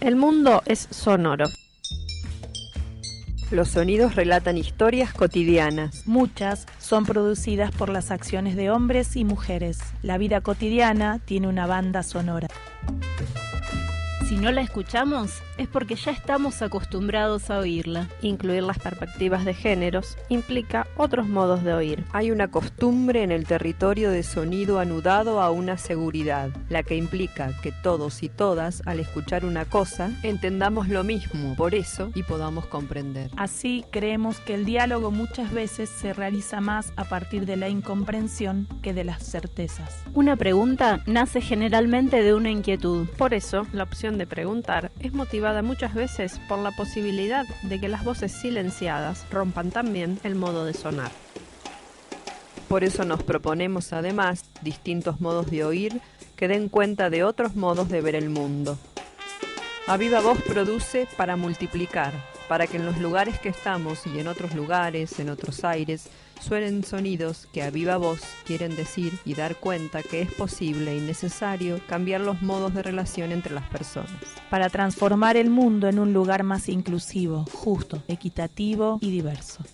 El mundo es sonoro. Los sonidos relatan historias cotidianas. Muchas son producidas por las acciones de hombres y mujeres. La vida cotidiana tiene una banda sonora. Si no la escuchamos, es porque ya estamos acostumbrados a oírla. Incluir las perspectivas de géneros implica otros modos de oír. Hay una costumbre en el territorio de sonido anudado a una seguridad, la que implica que todos y todas, al escuchar una cosa, entendamos lo mismo, por eso, y podamos comprender. Así creemos que el diálogo muchas veces se realiza más a partir de la incomprensión que de las certezas. Una pregunta nace generalmente de una inquietud. Por eso, la opción de preguntar es motivada muchas veces por la posibilidad de que las voces silenciadas rompan también el modo de sonar. Por eso nos proponemos además distintos modos de oír que den cuenta de otros modos de ver el mundo. A viva voz produce para multiplicar, para que en los lugares que estamos y en otros lugares, en otros aires, suenen sonidos que a viva voz quieren decir y dar cuenta que es posible y necesario cambiar los modos de relación entre las personas. Para transformar el mundo en un lugar más inclusivo, justo, equitativo y diverso.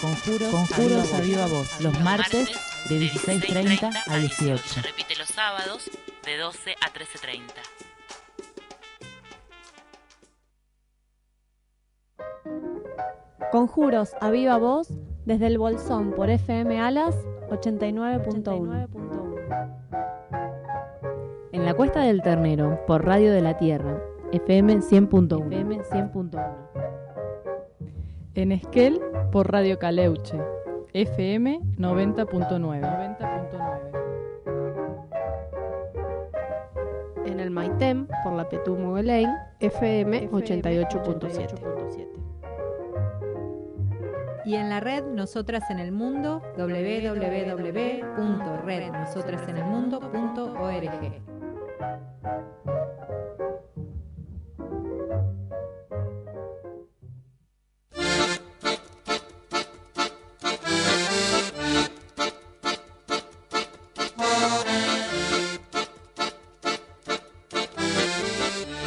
Conjuros, Conjuros a viva voz, los martes de 16.30 a 18. Se repite los sábados de 12 a 13.30. Conjuros a viva voz desde el Bolsón por FM Alas 89.1. En la Cuesta del Ternero por Radio de la Tierra, FM 100.1. FM 100.1. En Esquel por Radio Caleuche, FM 90.9. 90.9. En el Maitem por la Petú Moguelain, FM 88.7. Y en la red Nosotras en el Mundo, www.rednosotrasenelmundo.org.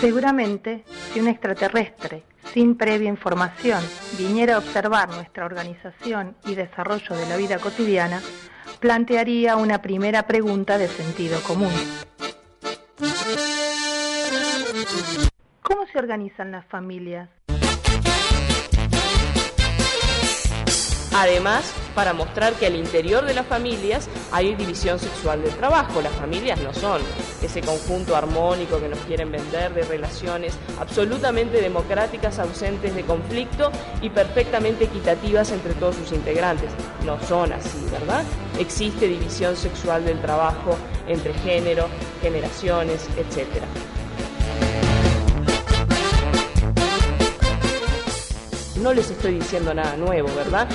Seguramente, si un extraterrestre, sin previa información, viniera a observar nuestra organización y desarrollo de la vida cotidiana, plantearía una primera pregunta de sentido común. ¿Cómo se organizan las familias? Además, para mostrar que al interior de las familias hay división sexual del trabajo. Las familias no son ese conjunto armónico que nos quieren vender de relaciones absolutamente democráticas, ausentes de conflicto y perfectamente equitativas entre todos sus integrantes. No son así, ¿verdad? Existe división sexual del trabajo entre género, generaciones, etcétera. No les estoy diciendo nada nuevo, ¿verdad?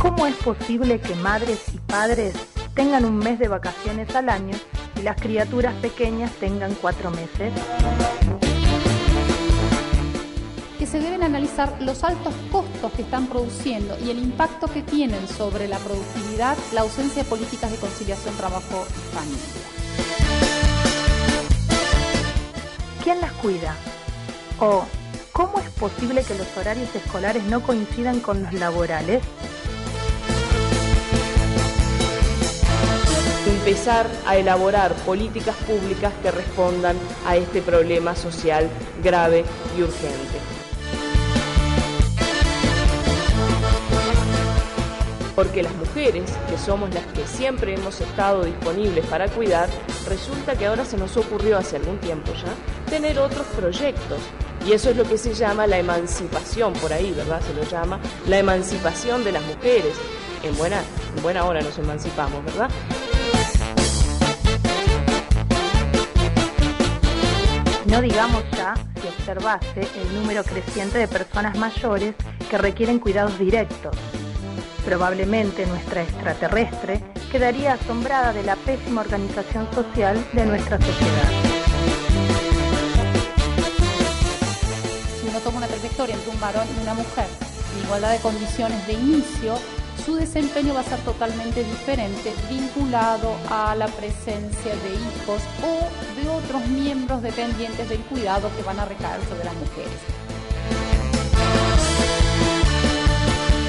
¿Cómo es posible que madres y padres tengan un mes de vacaciones al año y las criaturas pequeñas tengan cuatro meses? que se deben analizar los altos costos que están produciendo y el impacto que tienen sobre la productividad la ausencia de políticas de conciliación trabajo-familia. ¿Quién las cuida? ¿O cómo es posible que los horarios escolares no coincidan con los laborales? Empezar a elaborar políticas públicas que respondan a este problema social grave y urgente. Porque las mujeres, que somos las que siempre hemos estado disponibles para cuidar, resulta que ahora se nos ocurrió hace algún tiempo ya tener otros proyectos. Y eso es lo que se llama la emancipación, por ahí, ¿verdad? Se lo llama la emancipación de las mujeres en buena, en buena hora nos emancipamos, ¿verdad? No digamos ya si observase el número creciente de personas mayores que requieren cuidados directos. Probablemente nuestra extraterrestre quedaría asombrada de la pésima organización social de nuestra sociedad. Si uno toma una trayectoria entre un varón y una mujer en igualdad de condiciones de inicio, su desempeño va a ser totalmente diferente, vinculado a la presencia de hijos o de otros miembros dependientes del cuidado que van a recaer sobre las mujeres.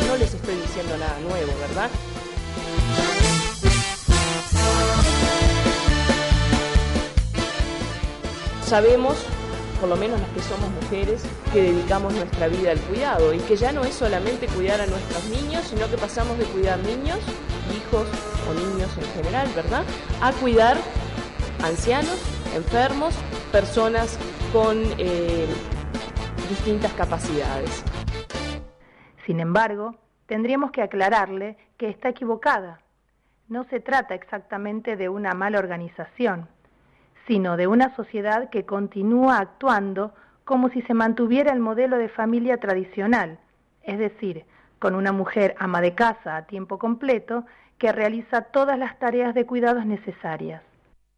No les estoy diciendo nada nuevo, ¿verdad? Sabemos por lo menos las que somos mujeres, que dedicamos nuestra vida al cuidado y que ya no es solamente cuidar a nuestros niños, sino que pasamos de cuidar niños, hijos o niños en general, ¿verdad? A cuidar ancianos, enfermos, personas con eh, distintas capacidades. Sin embargo, tendríamos que aclararle que está equivocada. No se trata exactamente de una mala organización sino de una sociedad que continúa actuando como si se mantuviera el modelo de familia tradicional, es decir, con una mujer ama de casa a tiempo completo que realiza todas las tareas de cuidados necesarias.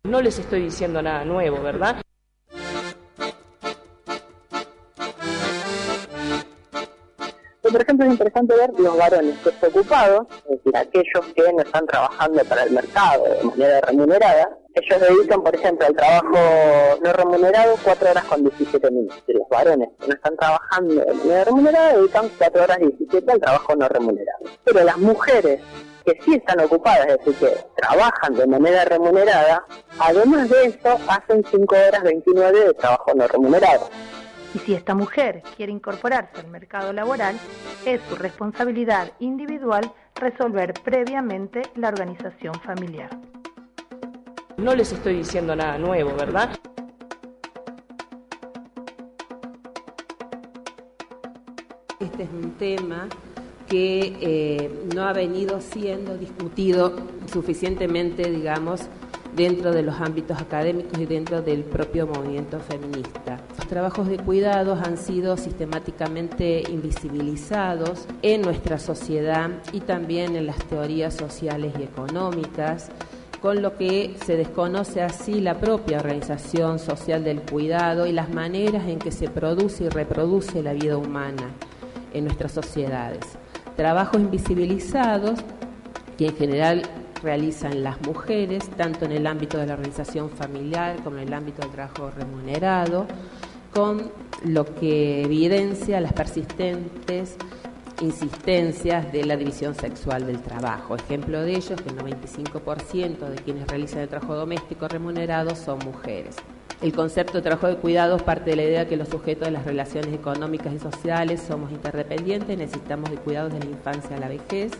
No les estoy diciendo nada nuevo, ¿verdad? por ejemplo, es interesante ver los varones desocupados, es decir, aquellos que no están trabajando para el mercado de manera remunerada, ellos dedican, por ejemplo, al trabajo no remunerado 4 horas con 17 minutos. Y los varones que no están trabajando de manera remunerada dedican 4 horas y 17 al trabajo no remunerado. Pero las mujeres que sí están ocupadas, es decir, que trabajan de manera remunerada, además de eso, hacen 5 horas 29 de trabajo no remunerado. Y si esta mujer quiere incorporarse al mercado laboral, es su responsabilidad individual resolver previamente la organización familiar. No les estoy diciendo nada nuevo, ¿verdad? Este es un tema que eh, no ha venido siendo discutido suficientemente, digamos, dentro de los ámbitos académicos y dentro del propio movimiento feminista. Los trabajos de cuidados han sido sistemáticamente invisibilizados en nuestra sociedad y también en las teorías sociales y económicas con lo que se desconoce así la propia organización social del cuidado y las maneras en que se produce y reproduce la vida humana en nuestras sociedades. Trabajos invisibilizados que en general realizan las mujeres, tanto en el ámbito de la organización familiar como en el ámbito del trabajo remunerado, con lo que evidencia las persistentes insistencias de la división sexual del trabajo. Ejemplo de ello es que el 95% de quienes realizan el trabajo doméstico remunerado son mujeres. El concepto de trabajo de cuidados parte de la idea que los sujetos de las relaciones económicas y sociales somos interdependientes, necesitamos de cuidados de la infancia a la vejez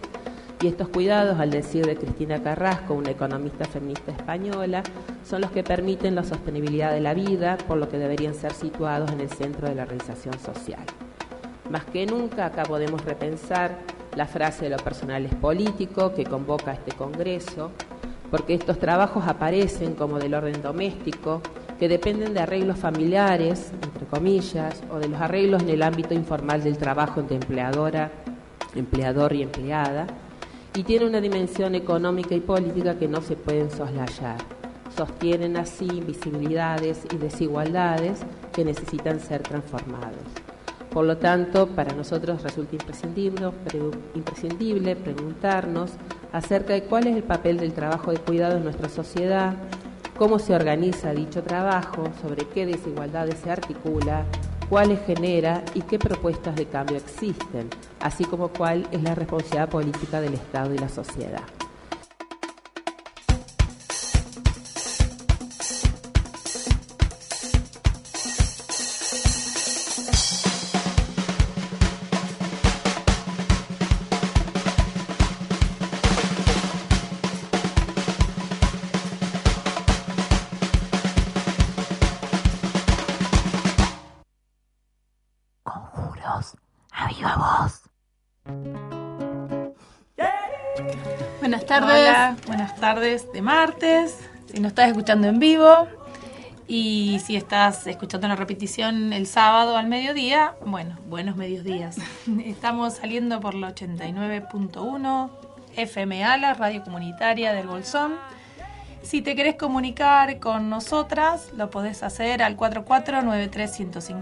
y estos cuidados, al decir de Cristina Carrasco, una economista feminista española, son los que permiten la sostenibilidad de la vida, por lo que deberían ser situados en el centro de la realización social. Más que nunca acá podemos repensar la frase de lo personal es político que convoca este Congreso, porque estos trabajos aparecen como del orden doméstico, que dependen de arreglos familiares, entre comillas, o de los arreglos en el ámbito informal del trabajo entre empleadora, empleador y empleada, y tiene una dimensión económica y política que no se pueden soslayar. Sostienen así invisibilidades y desigualdades que necesitan ser transformados. Por lo tanto, para nosotros resulta imprescindible, preguntarnos acerca de cuál es el papel del trabajo de cuidado en nuestra sociedad, cómo se organiza dicho trabajo, sobre qué desigualdades se articula, cuáles genera y qué propuestas de cambio existen, así como cuál es la responsabilidad política del Estado y la sociedad. Tardes de martes. Si nos estás escuchando en vivo y si estás escuchando la repetición el sábado al mediodía, bueno, buenos medios días. Estamos saliendo por la 89.1 FM ALA, Radio Comunitaria del Bolsón. Si te querés comunicar con nosotras, lo podés hacer al 4493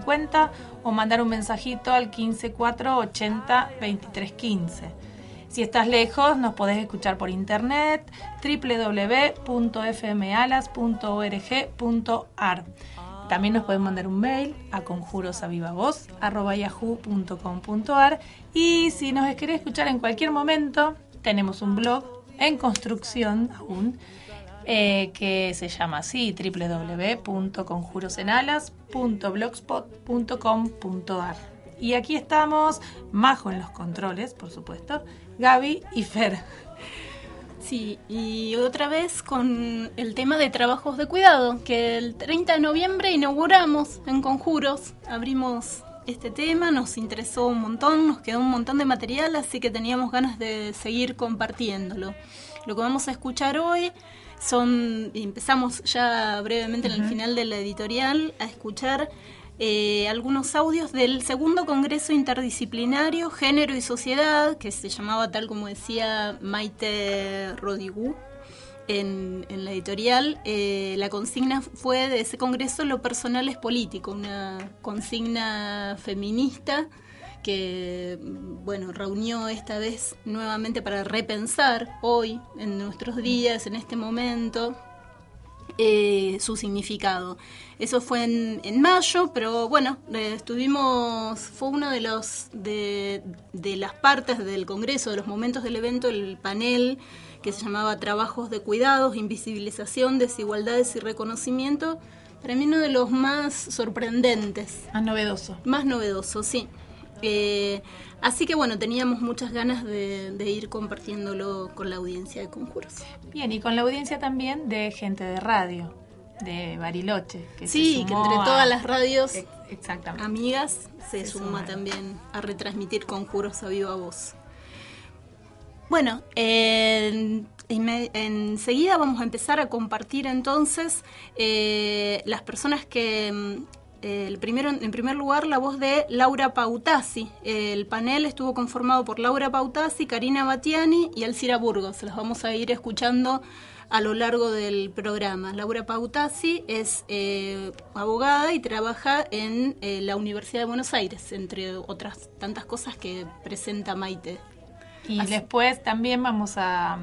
o mandar un mensajito al 15480 2315. Si estás lejos, nos podés escuchar por internet www.fmalas.org.ar. También nos pueden mandar un mail a conjurosavivavoz.yahoo.com.ar y si nos querés escuchar en cualquier momento, tenemos un blog en construcción aún eh, que se llama así www.conjurosenalas.blogspot.com.ar y aquí estamos, Majo en los controles, por supuesto, Gaby y Fer. Sí, y otra vez con el tema de trabajos de cuidado, que el 30 de noviembre inauguramos en Conjuros, abrimos este tema, nos interesó un montón, nos quedó un montón de material, así que teníamos ganas de seguir compartiéndolo. Lo que vamos a escuchar hoy son, empezamos ya brevemente en el final de la editorial a escuchar eh, algunos audios del segundo Congreso Interdisciplinario Género y Sociedad, que se llamaba tal como decía Maite Rodigú en, la editorial. Eh, la consigna fue de ese Congreso Lo personal es político, una consigna feminista que bueno reunió esta vez nuevamente para repensar hoy en nuestros días en este momento eh, su significado. Eso fue en, mayo, pero bueno, eh, estuvimos, fue uno de los de, las partes del Congreso, de los momentos del evento, el panel que se llamaba Trabajos de Cuidados, Invisibilización, Desigualdades y Reconocimiento. Para mí uno de los más sorprendentes. Más novedoso. Más novedoso, sí. Eh, así que bueno, teníamos muchas ganas de, ir compartiéndolo con la audiencia de Conjuros. Bien, y con la audiencia también de gente de radio, de Bariloche. Que sí, que entre todas las radios amigas se, suma también a retransmitir Conjuros a viva voz. Bueno, enseguida vamos a empezar a compartir entonces eh, las personas que el primero, en primer lugar, la voz de Laura Pautasi. El panel estuvo conformado por Laura Pautasi, Karina Batiani y Alcira Burgos. Las vamos a ir escuchando a lo largo del programa. Laura Pautasi es eh, abogada y trabaja en eh, la Universidad de Buenos Aires, entre otras tantas cosas que presenta Maite. Y después también vamos a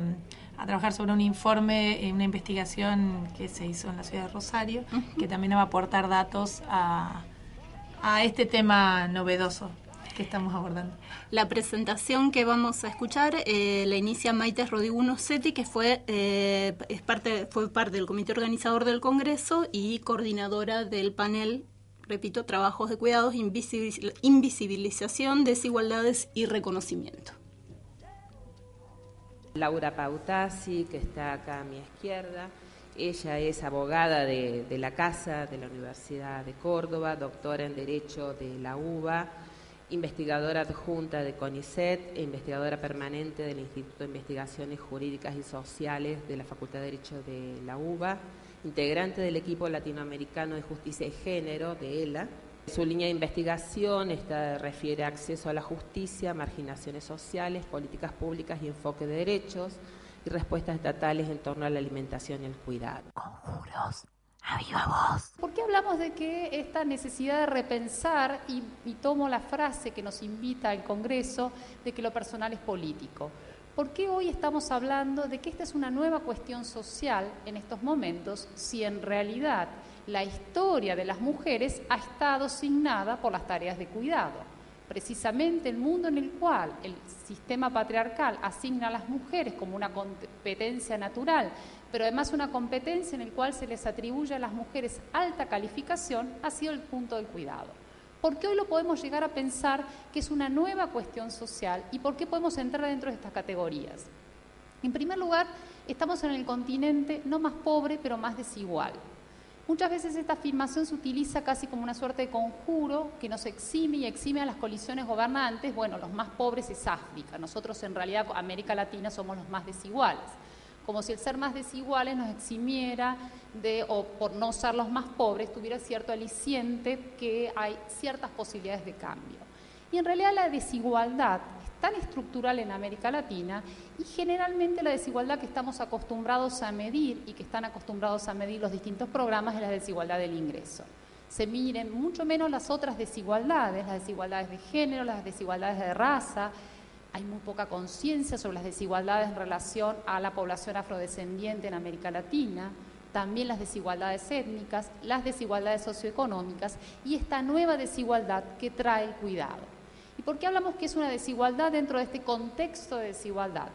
a trabajar sobre un informe, una investigación que se hizo en la ciudad de Rosario, que también va a aportar datos a, a este tema novedoso que estamos abordando. La presentación que vamos a escuchar eh, la inicia Maite Rodiguno Seti, que fue, eh, es parte, fue parte del comité organizador del Congreso y coordinadora del panel, repito, Trabajos de Cuidados, Invisibilización, Desigualdades y Reconocimiento. Laura Pautasi, que está acá a mi izquierda. Ella es abogada de, la Casa de la Universidad de Córdoba, doctora en Derecho de la UBA, investigadora adjunta de CONICET e investigadora permanente del Instituto de Investigaciones Jurídicas y Sociales de la Facultad de Derecho de la UBA, integrante del equipo latinoamericano de justicia y género de ELA su línea de investigación está, refiere a acceso a la justicia, marginaciones sociales, políticas públicas y enfoque de derechos y respuestas estatales en torno a la alimentación y el cuidado. Conjuros. A viva voz. ¿Por qué hablamos de que esta necesidad de repensar, y, y tomo la frase que nos invita el Congreso, de que lo personal es político? ¿Por qué hoy estamos hablando de que esta es una nueva cuestión social en estos momentos si en realidad la historia de las mujeres ha estado signada por las tareas de cuidado. Precisamente el mundo en el cual el sistema patriarcal asigna a las mujeres como una competencia natural, pero además una competencia en el cual se les atribuye a las mujeres alta calificación, ha sido el punto del cuidado. ¿Por qué hoy lo podemos llegar a pensar que es una nueva cuestión social y por qué podemos entrar dentro de estas categorías? En primer lugar, estamos en el continente no más pobre, pero más desigual. Muchas veces esta afirmación se utiliza casi como una suerte de conjuro que nos exime y exime a las colisiones gobernantes. Bueno, los más pobres es África. Nosotros en realidad, América Latina, somos los más desiguales. Como si el ser más desiguales nos eximiera de, o por no ser los más pobres, tuviera cierto aliciente que hay ciertas posibilidades de cambio. Y en realidad la desigualdad tan estructural en América Latina y generalmente la desigualdad que estamos acostumbrados a medir y que están acostumbrados a medir los distintos programas es la desigualdad del ingreso. Se miren mucho menos las otras desigualdades, las desigualdades de género, las desigualdades de raza. Hay muy poca conciencia sobre las desigualdades en relación a la población afrodescendiente en América Latina, también las desigualdades étnicas, las desigualdades socioeconómicas y esta nueva desigualdad que trae cuidado. ¿Y por qué hablamos que es una desigualdad dentro de este contexto de desigualdad?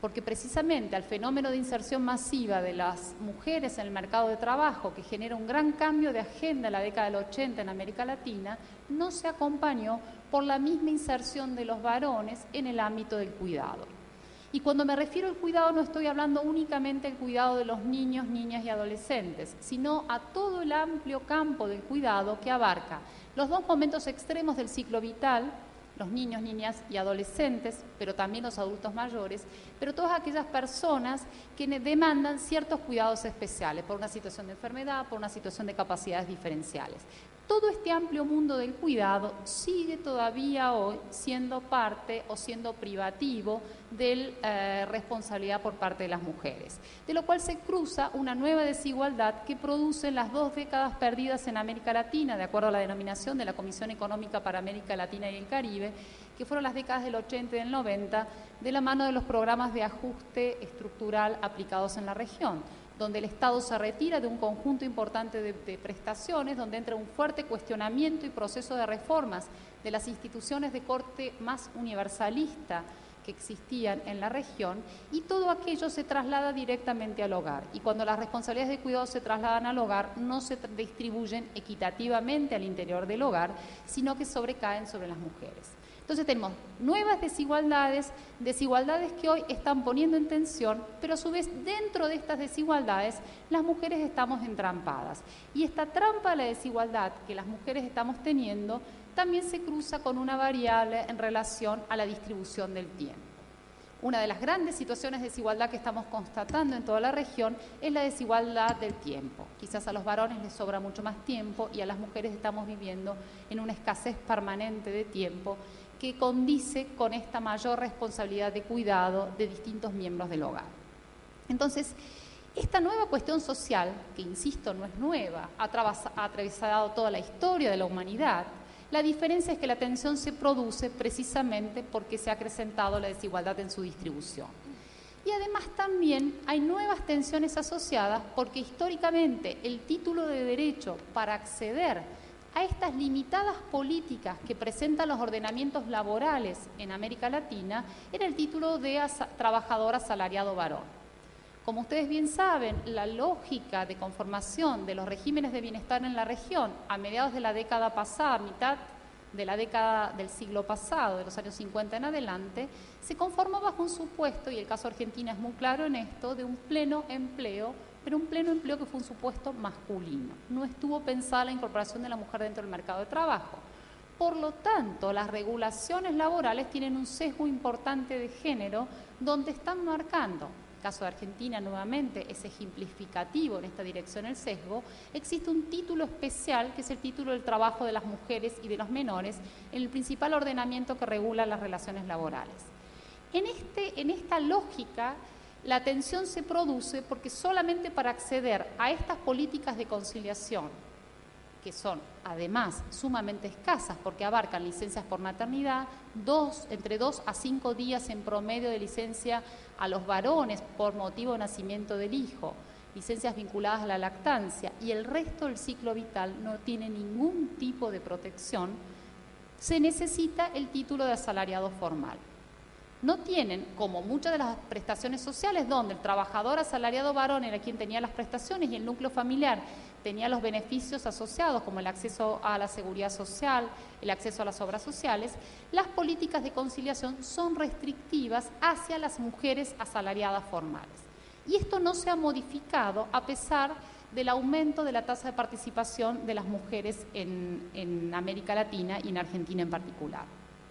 Porque precisamente al fenómeno de inserción masiva de las mujeres en el mercado de trabajo, que genera un gran cambio de agenda en la década del 80 en América Latina, no se acompañó por la misma inserción de los varones en el ámbito del cuidado. Y cuando me refiero al cuidado no estoy hablando únicamente del cuidado de los niños, niñas y adolescentes, sino a todo el amplio campo del cuidado que abarca los dos momentos extremos del ciclo vital, los niños, niñas y adolescentes, pero también los adultos mayores, pero todas aquellas personas que demandan ciertos cuidados especiales por una situación de enfermedad, por una situación de capacidades diferenciales todo este amplio mundo del cuidado sigue todavía hoy siendo parte o siendo privativo de eh, responsabilidad por parte de las mujeres, de lo cual se cruza una nueva desigualdad que produce las dos décadas perdidas en América Latina, de acuerdo a la denominación de la Comisión Económica para América Latina y el Caribe, que fueron las décadas del 80 y del 90, de la mano de los programas de ajuste estructural aplicados en la región donde el Estado se retira de un conjunto importante de, prestaciones, donde entra un fuerte cuestionamiento y proceso de reformas de las instituciones de corte más universalista que existían en la región y todo aquello se traslada directamente al hogar. Y cuando las responsabilidades de cuidado se trasladan al hogar, no se distribuyen equitativamente al interior del hogar, sino que sobrecaen sobre las mujeres. Entonces tenemos nuevas desigualdades, desigualdades que hoy están poniendo en tensión, pero a su vez dentro de estas desigualdades las mujeres estamos entrampadas. Y esta trampa de la desigualdad que las mujeres estamos teniendo también se cruza con una variable en relación a la distribución del tiempo. Una de las grandes situaciones de desigualdad que estamos constatando en toda la región es la desigualdad del tiempo. Quizás a los varones les sobra mucho más tiempo y a las mujeres estamos viviendo en una escasez permanente de tiempo que condice con esta mayor responsabilidad de cuidado de distintos miembros del hogar. Entonces, esta nueva cuestión social, que insisto no es nueva, ha atravesado toda la historia de la humanidad, la diferencia es que la tensión se produce precisamente porque se ha acrecentado la desigualdad en su distribución. Y además también hay nuevas tensiones asociadas porque históricamente el título de derecho para acceder a estas limitadas políticas que presentan los ordenamientos laborales en América Latina era el título de trabajador asalariado varón. Como ustedes bien saben, la lógica de conformación de los regímenes de bienestar en la región a mediados de la década pasada, mitad de la década del siglo pasado, de los años 50 en adelante, se conformó bajo un supuesto, y el caso Argentina es muy claro en esto, de un pleno empleo pero un pleno empleo que fue un supuesto masculino. No estuvo pensada la incorporación de la mujer dentro del mercado de trabajo. Por lo tanto, las regulaciones laborales tienen un sesgo importante de género donde están marcando, el caso de Argentina nuevamente es ejemplificativo en esta dirección el sesgo, existe un título especial que es el título del trabajo de las mujeres y de los menores en el principal ordenamiento que regula las relaciones laborales. En, este, en esta lógica, la tensión se produce porque solamente para acceder a estas políticas de conciliación, que son además sumamente escasas porque abarcan licencias por maternidad, entre dos a cinco días en promedio de licencia a los varones por motivo de nacimiento del hijo, licencias vinculadas a la lactancia y el resto del ciclo vital no tiene ningún tipo de protección, se necesita el título de asalariado formal no tienen, como muchas de las prestaciones sociales, donde el trabajador asalariado varón era quien tenía las prestaciones y el núcleo familiar tenía los beneficios asociados, como el acceso a la seguridad social, el acceso a las obras sociales, las políticas de conciliación son restrictivas hacia las mujeres asalariadas formales. Y esto no se ha modificado a pesar del aumento de la tasa de participación de las mujeres en, en América Latina y en Argentina en particular.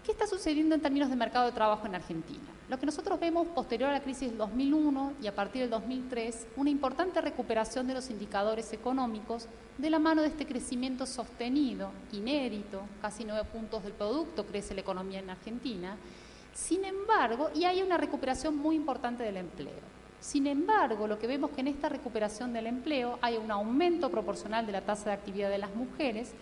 ¿Qué está sucediendo en términos de mercado de trabajo en Argentina? Lo que nosotros vemos posterior a la crisis del 2001 y a partir del 2003, una importante recuperación de los indicadores económicos de la mano de este crecimiento sostenido, inédito, casi nueve puntos del producto crece la economía en Argentina. Sin embargo, y hay una recuperación muy importante del empleo. Sin embargo, lo que vemos que en esta recuperación del empleo hay un aumento proporcional de la tasa de actividad de las mujeres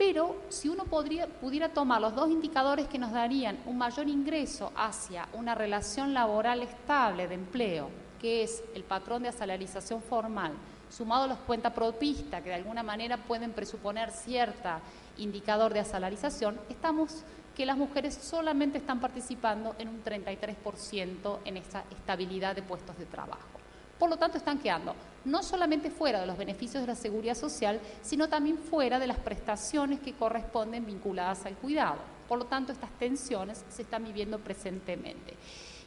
pero si uno pudiera tomar los dos indicadores que nos darían un mayor ingreso hacia una relación laboral estable de empleo, que es el patrón de asalarización formal, sumado a los cuentapropistas, que de alguna manera pueden presuponer cierta indicador de asalarización, estamos que las mujeres solamente están participando en un 33% en esa estabilidad de puestos de trabajo. Por lo tanto, están quedando no solamente fuera de los beneficios de la seguridad social, sino también fuera de las prestaciones que corresponden vinculadas al cuidado. Por lo tanto, estas tensiones se están viviendo presentemente.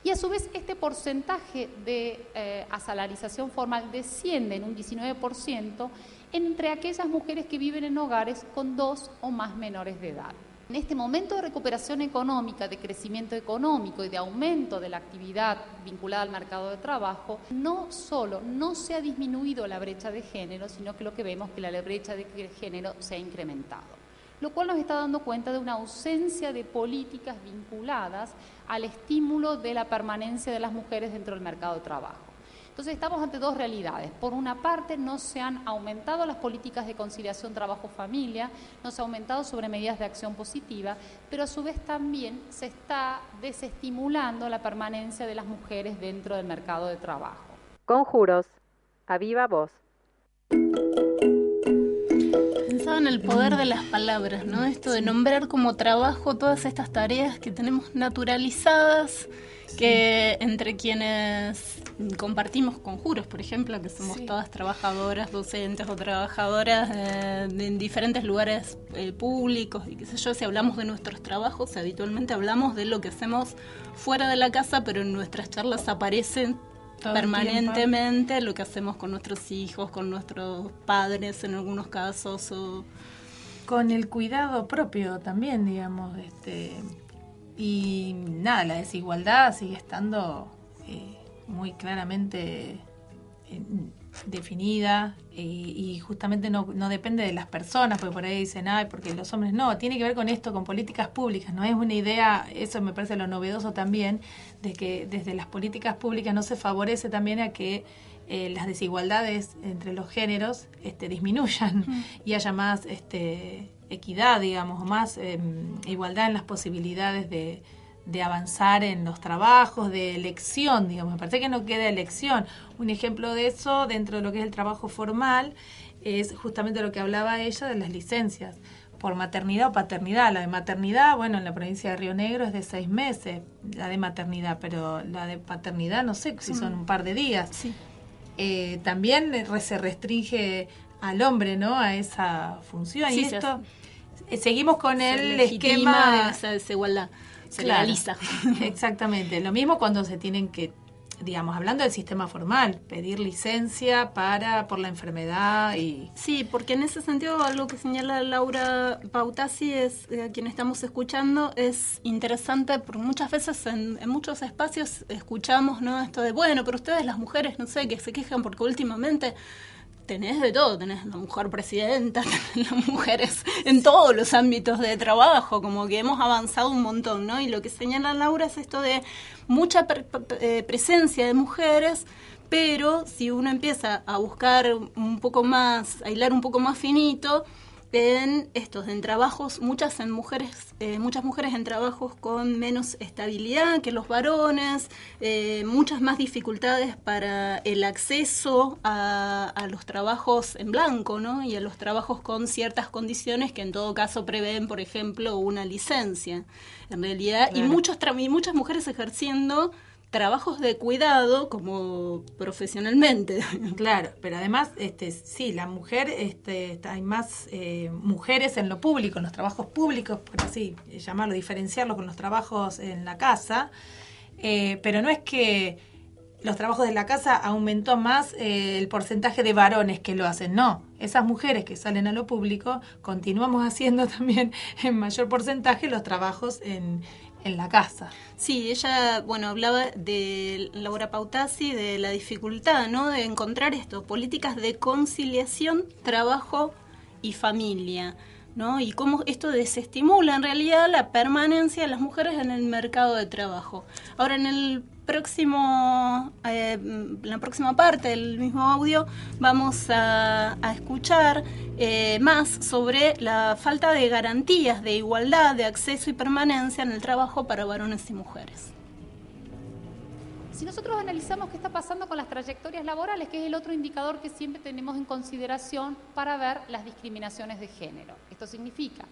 Y a su vez, este porcentaje de eh, asalarización formal desciende en un 19% entre aquellas mujeres que viven en hogares con dos o más menores de edad. En este momento de recuperación económica, de crecimiento económico y de aumento de la actividad vinculada al mercado de trabajo, no solo no se ha disminuido la brecha de género, sino que lo que vemos es que la brecha de género se ha incrementado lo cual nos está dando cuenta de una ausencia de políticas vinculadas al estímulo de la permanencia de las mujeres dentro del mercado de trabajo. Entonces estamos ante dos realidades. Por una parte, no se han aumentado las políticas de conciliación trabajo-familia, no se ha aumentado sobre medidas de acción positiva, pero a su vez también se está desestimulando la permanencia de las mujeres dentro del mercado de trabajo. Conjuros, a viva voz. Pensaba en el poder de las palabras, ¿no? Esto de nombrar como trabajo todas estas tareas que tenemos naturalizadas que entre quienes compartimos conjuros, por ejemplo, que somos todas trabajadoras, docentes o trabajadoras eh, en diferentes lugares eh, públicos y qué sé yo, si hablamos de nuestros trabajos, habitualmente hablamos de lo que hacemos fuera de la casa, pero en nuestras charlas aparecen permanentemente lo que hacemos con nuestros hijos, con nuestros padres en algunos casos o con el cuidado propio también, digamos, este y nada, la desigualdad sigue estando eh, muy claramente eh, definida eh, y justamente no, no, depende de las personas, porque por ahí dicen, ay, porque los hombres no, tiene que ver con esto, con políticas públicas, no es una idea, eso me parece lo novedoso también, de que desde las políticas públicas no se favorece también a que las desigualdades entre los géneros este, disminuyan y haya más este, equidad, digamos, más em, igualdad en las posibilidades de, avanzar en los trabajos, de elección, digamos. Me parece que no queda elección. Un ejemplo de eso dentro de lo que es el trabajo formal es justamente lo que hablaba ella de las licencias por maternidad o paternidad. La de maternidad, bueno, en la provincia de Río Negro es de seis meses, la de maternidad, pero la de paternidad no sé si son mm. un par de días. Eh, también se restringe al hombre, ¿no? A esa función. y esto... Eh, seguimos con el esquema de esa desigualdad. Se realiza. Exactamente. Lo mismo cuando se tienen que digamos, hablando del sistema formal, pedir licencia para por la enfermedad y... Sí, porque en ese sentido algo que señala Laura Pautasi es, eh, a quien estamos escuchando, es interesante porque muchas veces en, en, muchos espacios escuchamos, ¿no? Esto de, bueno, pero ustedes las mujeres, no sé, que se quejan porque últimamente tenés de todo, tenés la mujer presidenta, tenés las mujeres en todos los ámbitos de trabajo, como que hemos avanzado un montón, ¿no? Y lo que señala Laura es esto de mucha eh, presencia de mujeres, pero si uno empieza a buscar un poco más, a hilar un poco más finito, en estos en trabajos muchas en mujeres eh, muchas mujeres en trabajos con menos estabilidad que los varones eh, muchas más dificultades para el acceso a, a, los trabajos en blanco no y a los trabajos con ciertas condiciones que en todo caso prevén por ejemplo una licencia en realidad y muchos y muchas mujeres ejerciendo trabajos de cuidado como profesionalmente. Claro, pero además, este, sí, la mujer, este, hay más eh, mujeres en lo público, en los trabajos públicos, por así llamarlo, diferenciarlo con los trabajos en la casa, eh, pero no es que los trabajos de la casa aumentó más eh, el porcentaje de varones que lo hacen. No, esas mujeres que salen a lo público continuamos haciendo también en mayor porcentaje los trabajos en, en la casa. Sí, ella, bueno, hablaba de Laura Pautasi, de la dificultad, ¿no? De encontrar esto, políticas de conciliación, trabajo y familia. ¿no? Y cómo esto desestimula en realidad la permanencia de las mujeres en el mercado de trabajo. Ahora, en el próximo, eh, la próxima parte del mismo audio vamos a, escuchar eh, más sobre la falta de garantías de igualdad, de acceso y permanencia en el trabajo para varones y mujeres. Si nosotros analizamos qué está pasando con las trayectorias laborales, que es el otro indicador que siempre tenemos en consideración para ver las discriminaciones de género. Esto significa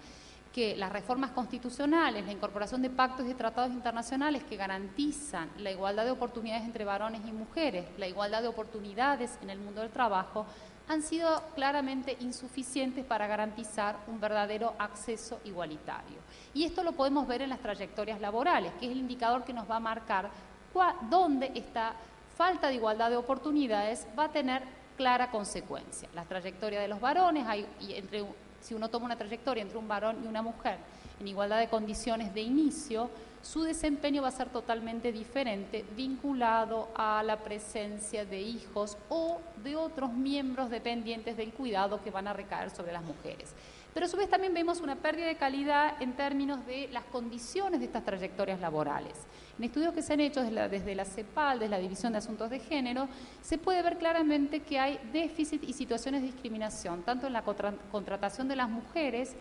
que las reformas constitucionales, la incorporación de pactos y tratados internacionales que garantizan la igualdad de oportunidades entre varones y mujeres, la igualdad de oportunidades en el mundo del trabajo, han sido claramente insuficientes para garantizar un verdadero acceso igualitario. Y esto lo podemos ver en las trayectorias laborales, que es el indicador que nos va a marcar dónde esta falta de igualdad de oportunidades va a tener clara consecuencia. La trayectoria de los varones, hay, entre si uno toma una trayectoria entre un varón y una mujer en igualdad de condiciones de inicio, su desempeño va a ser totalmente diferente vinculado a la presencia de hijos o de otros miembros dependientes del cuidado que van a recaer sobre las mujeres. Pero a su vez también vemos una pérdida de calidad en términos de las condiciones de estas trayectorias laborales. En estudios que se han hecho desde la, CEPAL, desde la División de Asuntos de Género, se puede ver claramente que hay déficit y situaciones de discriminación, tanto en la contratación de las mujeres,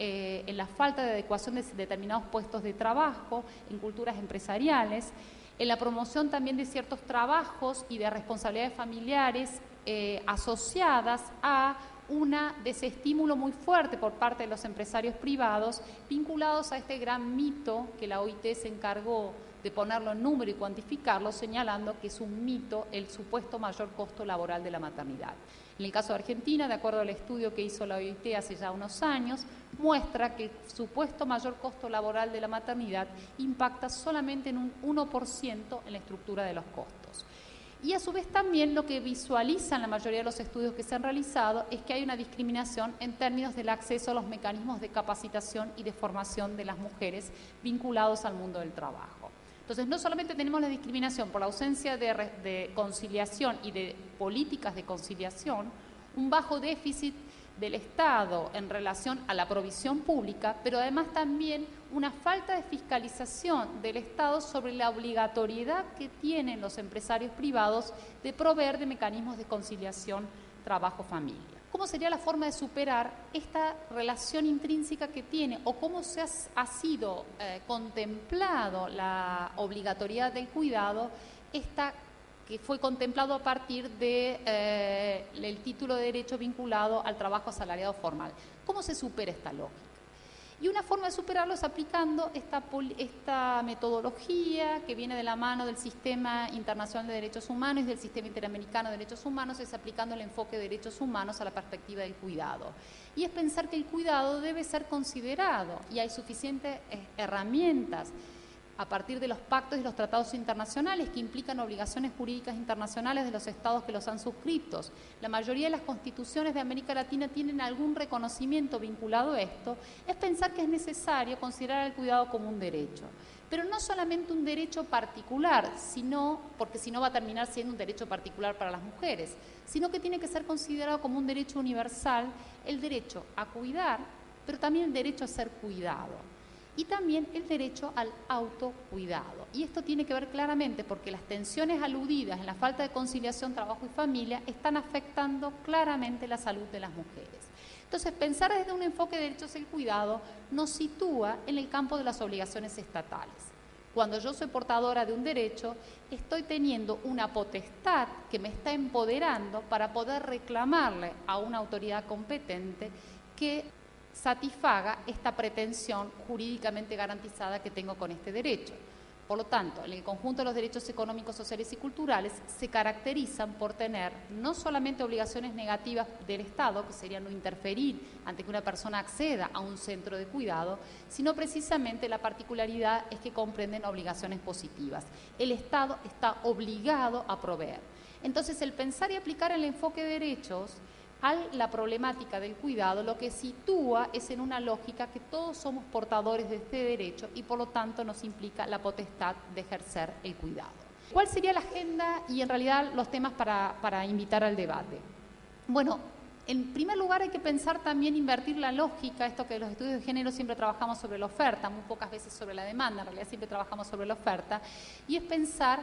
eh, en la falta de adecuación de determinados puestos de trabajo, en culturas empresariales, en la promoción también de ciertos trabajos y de responsabilidades familiares eh, asociadas a un desestímulo muy fuerte por parte de los empresarios privados vinculados a este gran mito que la OIT se encargó de ponerlo en número y cuantificarlo, señalando que es un mito el supuesto mayor costo laboral de la maternidad. En el caso de Argentina, de acuerdo al estudio que hizo la OIT hace ya unos años, muestra que el supuesto mayor costo laboral de la maternidad impacta solamente en un 1% en la estructura de los costos. Y a su vez también lo que visualizan la mayoría de los estudios que se han realizado es que hay una discriminación en términos del acceso a los mecanismos de capacitación y de formación de las mujeres vinculados al mundo del trabajo. Entonces, no solamente tenemos la discriminación por la ausencia de, conciliación y de políticas de conciliación, un bajo déficit del Estado en relación a la provisión pública, pero además también una falta de fiscalización del Estado sobre la obligatoriedad que tienen los empresarios privados de proveer de mecanismos de conciliación trabajo-familia. ¿Cómo sería la forma de superar esta relación intrínseca que tiene o cómo se ha, sido eh, contemplado la obligatoriedad del cuidado, esta que fue contemplado a partir del de, eh, título de derecho vinculado al trabajo asalariado formal? ¿Cómo se supera esta lógica? Y una forma de superarlo es aplicando esta, esta metodología que viene de la mano del Sistema Internacional de Derechos Humanos y del Sistema Interamericano de Derechos Humanos, es aplicando el enfoque de derechos humanos a la perspectiva del cuidado. Y es pensar que el cuidado debe ser considerado y hay suficientes eh, herramientas a partir de los pactos y los tratados internacionales que implican obligaciones jurídicas internacionales de los estados que los han suscrito. La mayoría de las constituciones de América Latina tienen algún reconocimiento vinculado a esto, es pensar que es necesario considerar el cuidado como un derecho. Pero no solamente un derecho particular, sino, porque si no va a terminar siendo un derecho particular para las mujeres, sino que tiene que ser considerado como un derecho universal, el derecho a cuidar, pero también el derecho a ser cuidado y también el derecho al autocuidado. Y esto tiene que ver claramente porque las tensiones aludidas en la falta de conciliación trabajo y familia están afectando claramente la salud de las mujeres. Entonces, pensar desde un enfoque de derechos al cuidado nos sitúa en el campo de las obligaciones estatales. Cuando yo soy portadora de un derecho, estoy teniendo una potestad que me está empoderando para poder reclamarle a una autoridad competente que satisfaga esta pretensión jurídicamente garantizada que tengo con este derecho. Por lo tanto, en el conjunto de los derechos económicos, sociales y culturales se caracterizan por tener no solamente obligaciones negativas del Estado, que sería no interferir ante que una persona acceda a un centro de cuidado, sino precisamente la particularidad es que comprenden obligaciones positivas. El Estado está obligado a proveer. Entonces, el pensar y aplicar el enfoque de derechos a la problemática del cuidado, lo que sitúa es en una lógica que todos somos portadores de este derecho y por lo tanto nos implica la potestad de ejercer el cuidado. ¿Cuál sería la agenda y en realidad los temas para, para invitar al debate? Bueno, en primer lugar hay que pensar también invertir la lógica, esto que los estudios de género siempre trabajamos sobre la oferta, muy pocas veces sobre la demanda, en realidad siempre trabajamos sobre la oferta, y es pensar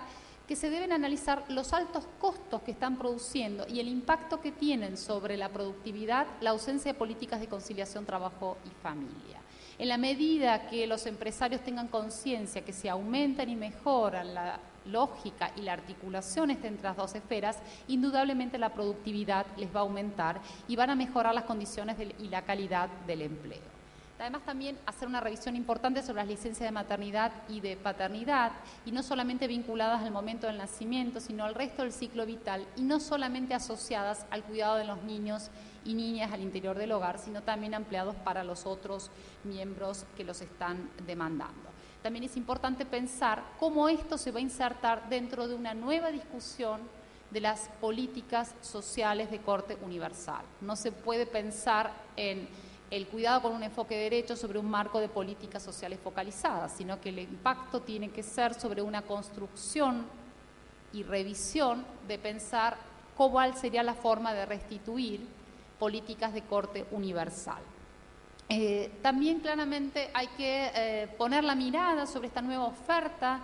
que se deben analizar los altos costos que están produciendo y el impacto que tienen sobre la productividad la ausencia de políticas de conciliación trabajo y familia. En la medida que los empresarios tengan conciencia que se aumentan y mejoran la lógica y la articulación entre las dos esferas, indudablemente la productividad les va a aumentar y van a mejorar las condiciones y la calidad del empleo. Además también hacer una revisión importante sobre las licencias de maternidad y de paternidad, y no solamente vinculadas al momento del nacimiento, sino al resto del ciclo vital, y no solamente asociadas al cuidado de los niños y niñas al interior del hogar, sino también ampliados para los otros miembros que los están demandando. También es importante pensar cómo esto se va a insertar dentro de una nueva discusión de las políticas sociales de corte universal. No se puede pensar en el cuidado con un enfoque de derecho sobre un marco de políticas sociales focalizadas, sino que el impacto tiene que ser sobre una construcción y revisión de pensar cuál sería la forma de restituir políticas de corte universal. Eh, también claramente hay que eh, poner la mirada sobre esta nueva oferta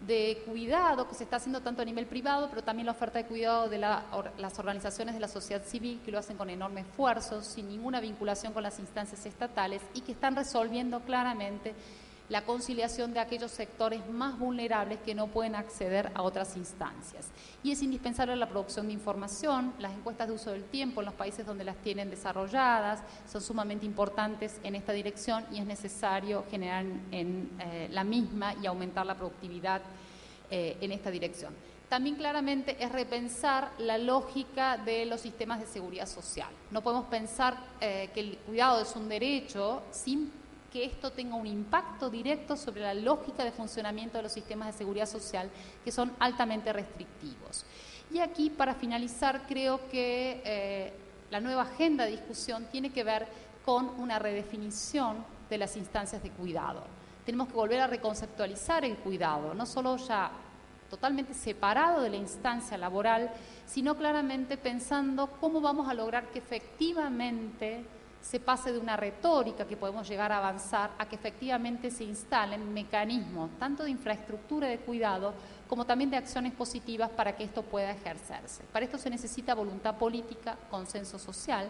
de cuidado que se está haciendo tanto a nivel privado, pero también la oferta de cuidado de las organizaciones de la sociedad civil que lo hacen con enorme esfuerzo, sin ninguna vinculación con las instancias estatales y que están resolviendo claramente la conciliación de aquellos sectores más vulnerables que no pueden acceder a otras instancias. Y es indispensable la producción de información, las encuestas de uso del tiempo en los países donde las tienen desarrolladas son sumamente importantes en esta dirección y es necesario generar en eh, la misma y aumentar la productividad eh, en esta dirección. También claramente es repensar la lógica de los sistemas de seguridad social. No podemos pensar eh, que el cuidado es un derecho sin que esto tenga un impacto directo sobre la lógica de funcionamiento de los sistemas de seguridad social que son altamente restrictivos. Y aquí, para finalizar, creo que eh, la nueva agenda de discusión tiene que ver con una redefinición de las instancias de cuidado. Tenemos que volver a reconceptualizar el cuidado, no solo ya totalmente separado de la instancia laboral, sino claramente pensando cómo vamos a lograr que efectivamente se pase de una retórica que podemos llegar a avanzar a que efectivamente se instalen mecanismos tanto de infraestructura de cuidado como también de acciones positivas para que esto pueda ejercerse. Para esto se necesita voluntad política, consenso social,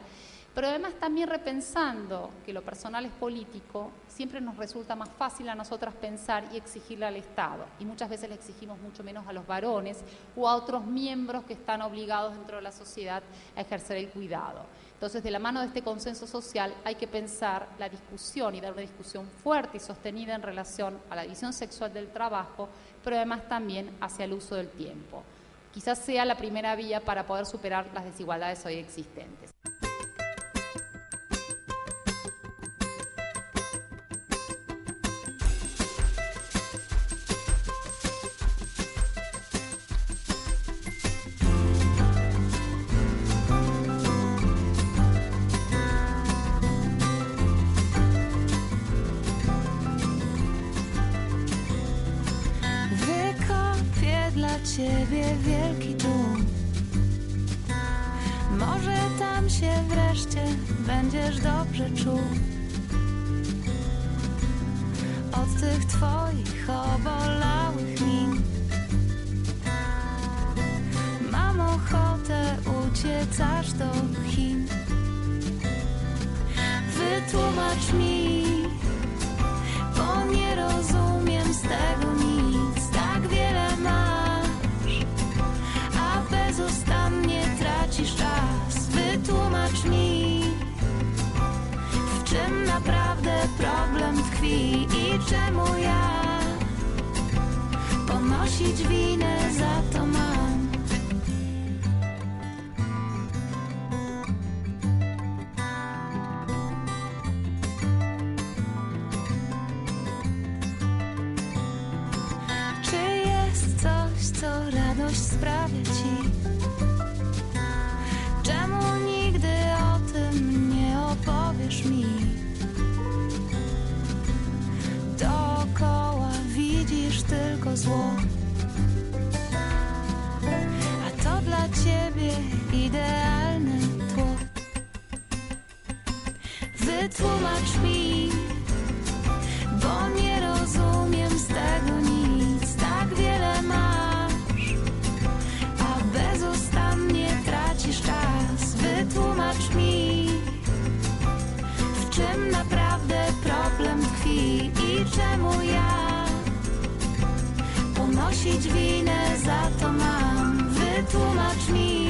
pero además también repensando que lo personal es político, siempre nos resulta más fácil a nosotras pensar y exigirle al Estado, y muchas veces le exigimos mucho menos a los varones o a otros miembros que están obligados dentro de la sociedad a ejercer el cuidado. Entonces, de la mano de este consenso social hay que pensar la discusión y dar una discusión fuerte y sostenida en relación a la división sexual del trabajo, pero además también hacia el uso del tiempo. Quizás sea la primera vía para poder superar las desigualdades hoy existentes. Będziesz dobrze czuł. Ponosić winę za to mam. Wytłumacz mi,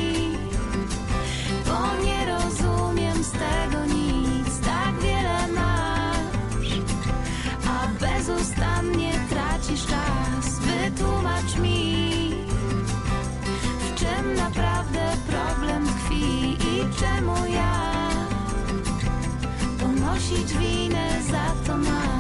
bo nie rozumiem z tego nic. Tak wiele masz, a bezustannie tracisz czas. Wytłumacz mi, w czym naprawdę problem tkwi i czemu ja ponosić winę za to mam.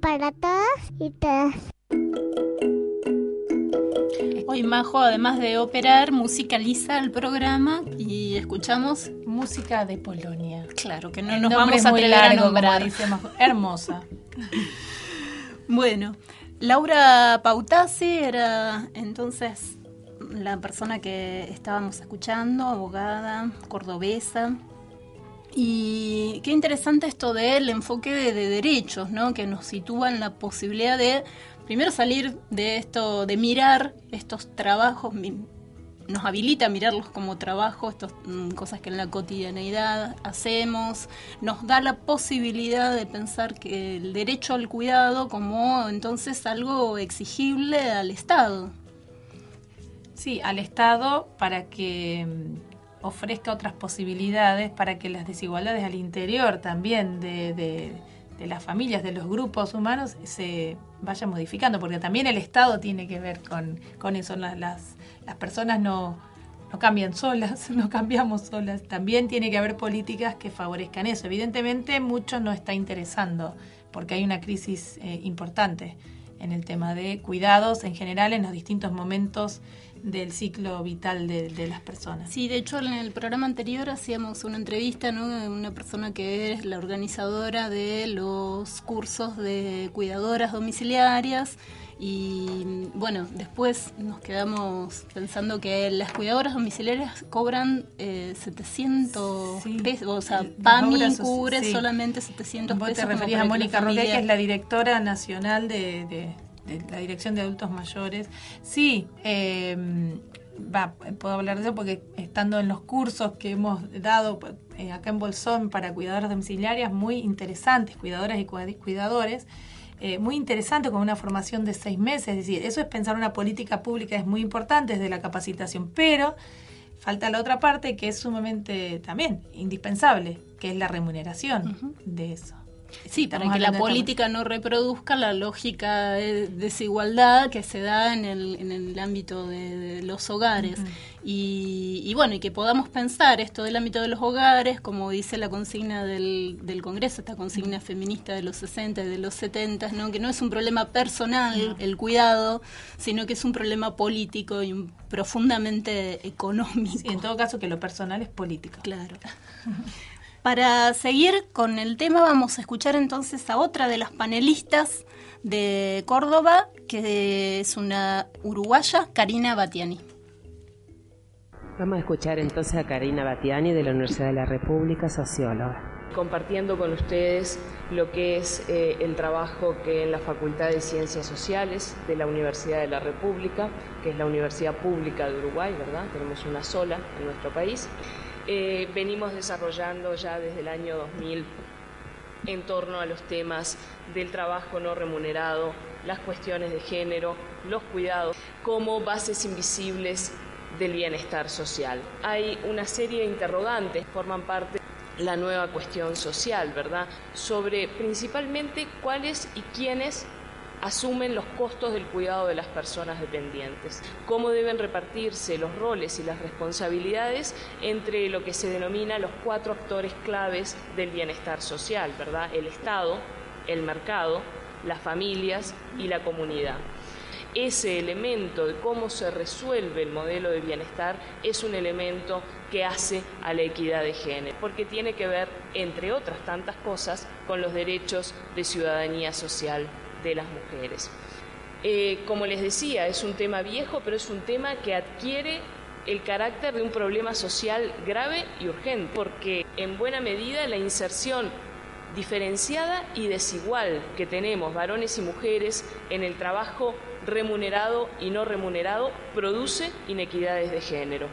Para todos y todas. Hoy Majo, además de operar, musicaliza el programa y escuchamos música de Polonia. Claro, que no El nos vamos a nombrar. dice Majo. Hermosa. Bueno, Laura Pautasi era entonces la persona que estábamos escuchando, abogada, cordobesa. Y qué interesante esto del enfoque de, de derechos, ¿no? Que nos sitúa en la posibilidad de primero salir de esto, de mirar estos trabajos, nos habilita a mirarlos como trabajo, estas mm, cosas que en la cotidianeidad hacemos, nos da la posibilidad de pensar que el derecho al cuidado como entonces algo exigible al Estado. Sí, al Estado para que mm, ofrezca otras posibilidades, para que las desigualdades al interior también de, de- de las familias, de los grupos humanos, se vayan modificando, porque también el Estado tiene que ver con, con eso. La- Las, las personas no, no cambian solas, no cambiamos solas. También tiene que haber políticas que favorezcan eso. Evidentemente, mucho no está interesando, porque hay una crisis eh, importante en el tema de cuidados en general en los distintos momentos del ciclo vital de, de las personas. Sí, de hecho en el programa anterior hacíamos una entrevista, ¿no? Una persona que es la organizadora de los cursos de cuidadoras domiciliarias y bueno, después nos quedamos pensando que las cuidadoras domiciliarias cobran eh, 700 pesos, o sea, PAMI obras cubre sí. solamente 700 Vos pesos. te referías a Mónica familia- que es la directora nacional de, de- de la Dirección de Adultos Mayores. Sí, eh, va, puedo hablar de eso porque estando en los cursos que hemos dado eh, acá en Bolsón para cuidadoras domiciliarias, muy interesantes, cuidadoras y cuidadores, eh, muy interesante con una formación de seis meses. Es decir, eso es pensar una política pública, es muy importante desde la capacitación, pero falta la otra parte que es sumamente también indispensable, que es la remuneración de eso. Sí, para que la política no reproduzca la lógica de desigualdad que se da en el, en el ámbito de, de los hogares. y, y bueno, y que podamos pensar esto del ámbito de los hogares, como dice la consigna del, del Congreso, esta consigna feminista de los 60 y de los 70, ¿no? que no es un problema personal el cuidado, sino que es un problema político y un- profundamente económico. Sí, en todo caso que lo personal es político. Claro. Para seguir con el tema vamos a escuchar entonces a otra de las panelistas de Córdoba, que es una uruguaya, Karina Batiani. Vamos a escuchar entonces a Karina Batiani de la Universidad de la República, socióloga. compartiendo con ustedes lo que es eh, el trabajo que en la Facultad de Ciencias Sociales de la Universidad de la República, que es la Universidad Pública de Uruguay, ¿verdad? Tenemos una sola en nuestro país. Eh, venimos desarrollando ya desde el año 2000 en torno a los temas del trabajo no remunerado, las cuestiones de género, los cuidados, como bases invisibles del bienestar social. Hay una serie de interrogantes, forman parte de la nueva cuestión social, ¿verdad? Sobre principalmente cuáles y quiénes asumen los costos del cuidado de las personas dependientes, cómo deben repartirse los roles y las responsabilidades entre lo que se denomina los cuatro actores claves del bienestar social, ¿verdad? El Estado, el mercado, las familias y la comunidad ese elemento de cómo se resuelve el modelo de bienestar es un elemento que hace a la equidad de género, porque tiene que ver, entre otras tantas cosas, con los derechos de ciudadanía social de las mujeres. Eh, como les decía, es un tema viejo, pero es un tema que adquiere el carácter de un problema social grave y urgente, porque en buena medida la inserción diferenciada y desigual que tenemos varones y mujeres en el trabajo remunerado y no remunerado produce inequidades de género.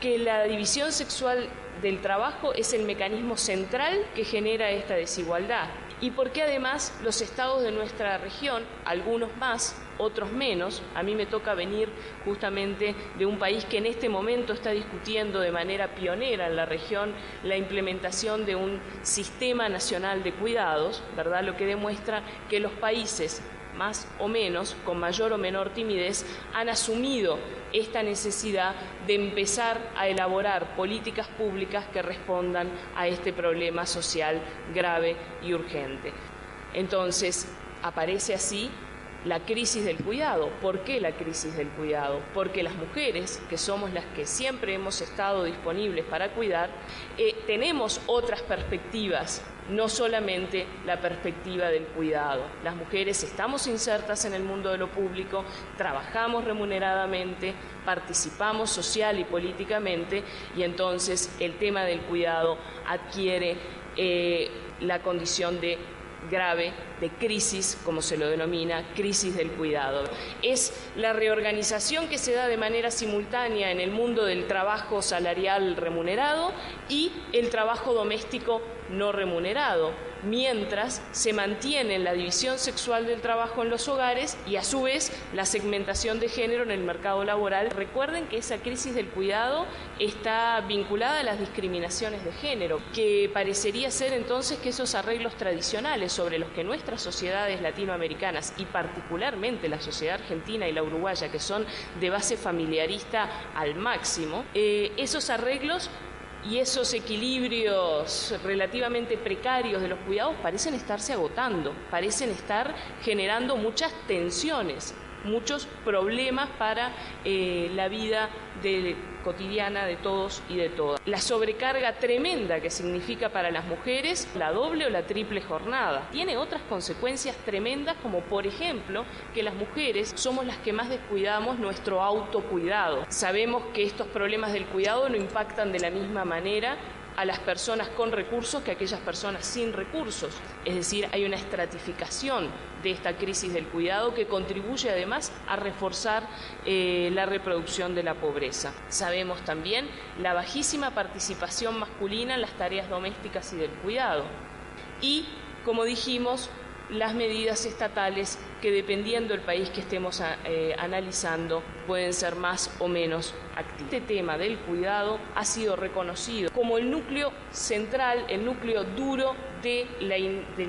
Que la división sexual del trabajo es el mecanismo central que genera esta desigualdad y porque además los estados de nuestra región, algunos más, otros menos, a mí me toca venir justamente de un país que en este momento está discutiendo de manera pionera en la región la implementación de un sistema nacional de cuidados, ¿verdad? Lo que demuestra que los países más o menos, con mayor o menor timidez, han asumido esta necesidad de empezar a elaborar políticas públicas que respondan a este problema social grave y urgente. Entonces, aparece así la crisis del cuidado. ¿Por qué la crisis del cuidado? Porque las mujeres, que somos las que siempre hemos estado disponibles para cuidar, eh, tenemos otras perspectivas, no solamente la perspectiva del cuidado. Las mujeres estamos insertas en el mundo de lo público, trabajamos remuneradamente, participamos social y políticamente y entonces el tema del cuidado adquiere eh, la condición de grave de crisis, como se lo denomina, crisis del cuidado. Es la reorganización que se da de manera simultánea en el mundo del trabajo salarial remunerado y el trabajo doméstico no remunerado, mientras se mantiene la división sexual del trabajo en los hogares y a su vez la segmentación de género en el mercado laboral. Recuerden que esa crisis del cuidado está vinculada a las discriminaciones de género, que parecería ser entonces que esos arreglos tradicionales sobre los que nuestra sociedades latinoamericanas y particularmente la sociedad argentina y la uruguaya, que son de base familiarista al máximo, eh, esos arreglos y esos equilibrios relativamente precarios de los cuidados parecen estarse agotando, parecen estar generando muchas tensiones muchos problemas para eh, la vida cotidiana de todos y de todas. La sobrecarga tremenda que significa para las mujeres la doble o la triple jornada. Tiene otras consecuencias tremendas como por ejemplo que las mujeres somos las que más descuidamos nuestro autocuidado. Sabemos que estos problemas del cuidado no impactan de la misma manera a las personas con recursos que a aquellas personas sin recursos. Es decir, hay una estratificación de esta crisis del cuidado que contribuye además a reforzar eh, la reproducción de la pobreza. Sabemos también la bajísima participación masculina en las tareas domésticas y del cuidado. Y, como dijimos, las medidas estatales que dependiendo del país que estemos eh, analizando pueden ser más o menos activas. Este tema del cuidado ha sido reconocido como el núcleo central, el núcleo duro de la,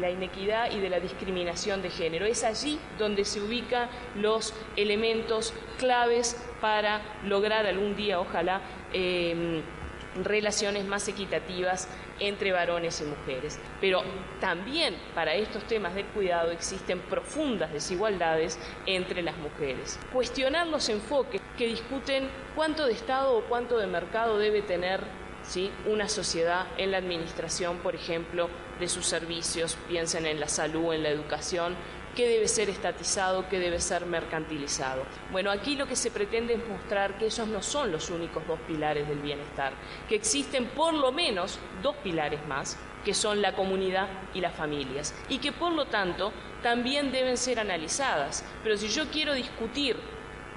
inequidad y de la discriminación de género. Es allí donde se ubican los elementos claves para lograr algún día, ojalá, eh, relaciones más equitativas entre varones y mujeres. Pero también para estos temas del cuidado existen profundas desigualdades entre las mujeres. Cuestionar los enfoques que discuten cuánto de Estado o cuánto de mercado debe tener ¿sí? una sociedad en la administración, por ejemplo, de sus servicios, piensen en la salud, en la educación, qué debe ser estatizado, qué debe ser mercantilizado. Bueno, aquí lo que se pretende es mostrar que esos no son los únicos dos pilares del bienestar, que existen por lo menos dos pilares más que son la comunidad y las familias, y que por lo tanto también deben ser analizadas. Pero si yo quiero discutir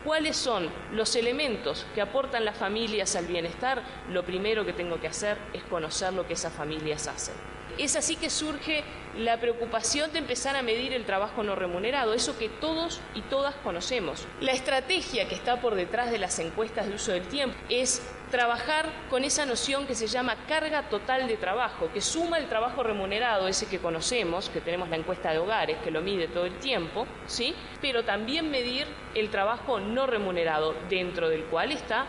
cuáles son los elementos que aportan las familias al bienestar, lo primero que tengo que hacer es conocer lo que esas familias hacen. Es así que surge la preocupación de empezar a medir el trabajo no remunerado, eso que todos y todas conocemos. La estrategia que está por detrás de las encuestas de uso del tiempo es trabajar con esa noción que se llama carga total de trabajo, que suma el trabajo remunerado, ese que conocemos, que tenemos la encuesta de hogares, que lo mide todo el tiempo, ¿sí? Pero también medir el trabajo no remunerado, dentro del cual está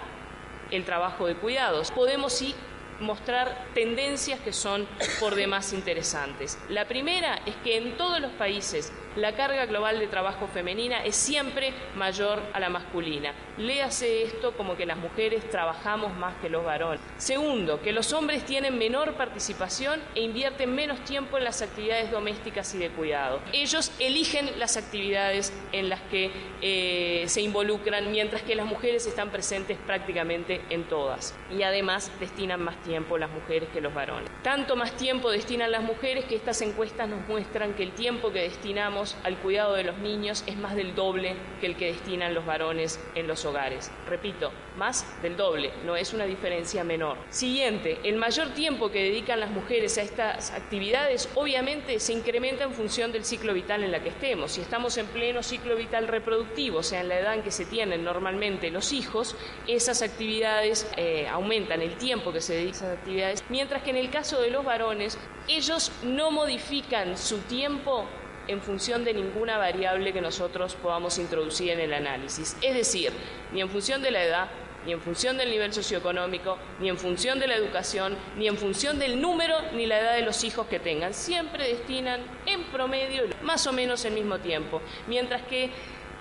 el trabajo de cuidados. Podemos sí mostrar tendencias que son por demás interesantes. La primera es que en todos los países la carga global de trabajo femenina es siempre mayor a la masculina. Léase esto como que las mujeres trabajamos más que los varones. Segundo, que los hombres tienen menor participación e invierten menos tiempo en las actividades domésticas y de cuidado. Ellos eligen las actividades en las que eh, se involucran, mientras que las mujeres están presentes prácticamente en todas. Y además destinan más tiempo las mujeres que los varones. Tanto más tiempo destinan las mujeres que estas encuestas nos muestran que el tiempo que destinamos al cuidado de los niños es más del doble que el que destinan los varones en los hogares. Repito, más del doble, no es una diferencia menor. Siguiente, el mayor tiempo que dedican las mujeres a estas actividades obviamente se incrementa en función del ciclo vital en la que estemos. Si estamos en pleno ciclo vital reproductivo, o sea, en la edad en que se tienen normalmente los hijos, esas actividades eh, aumentan el tiempo que se dedica esas actividades, mientras que en el caso de los varones, ellos no modifican su tiempo en función de ninguna variable que nosotros podamos introducir en el análisis. Es decir, ni en función de la edad, ni en función del nivel socioeconómico, ni en función de la educación, ni en función del número ni la edad de los hijos que tengan. Siempre destinan en promedio más o menos el mismo tiempo, mientras que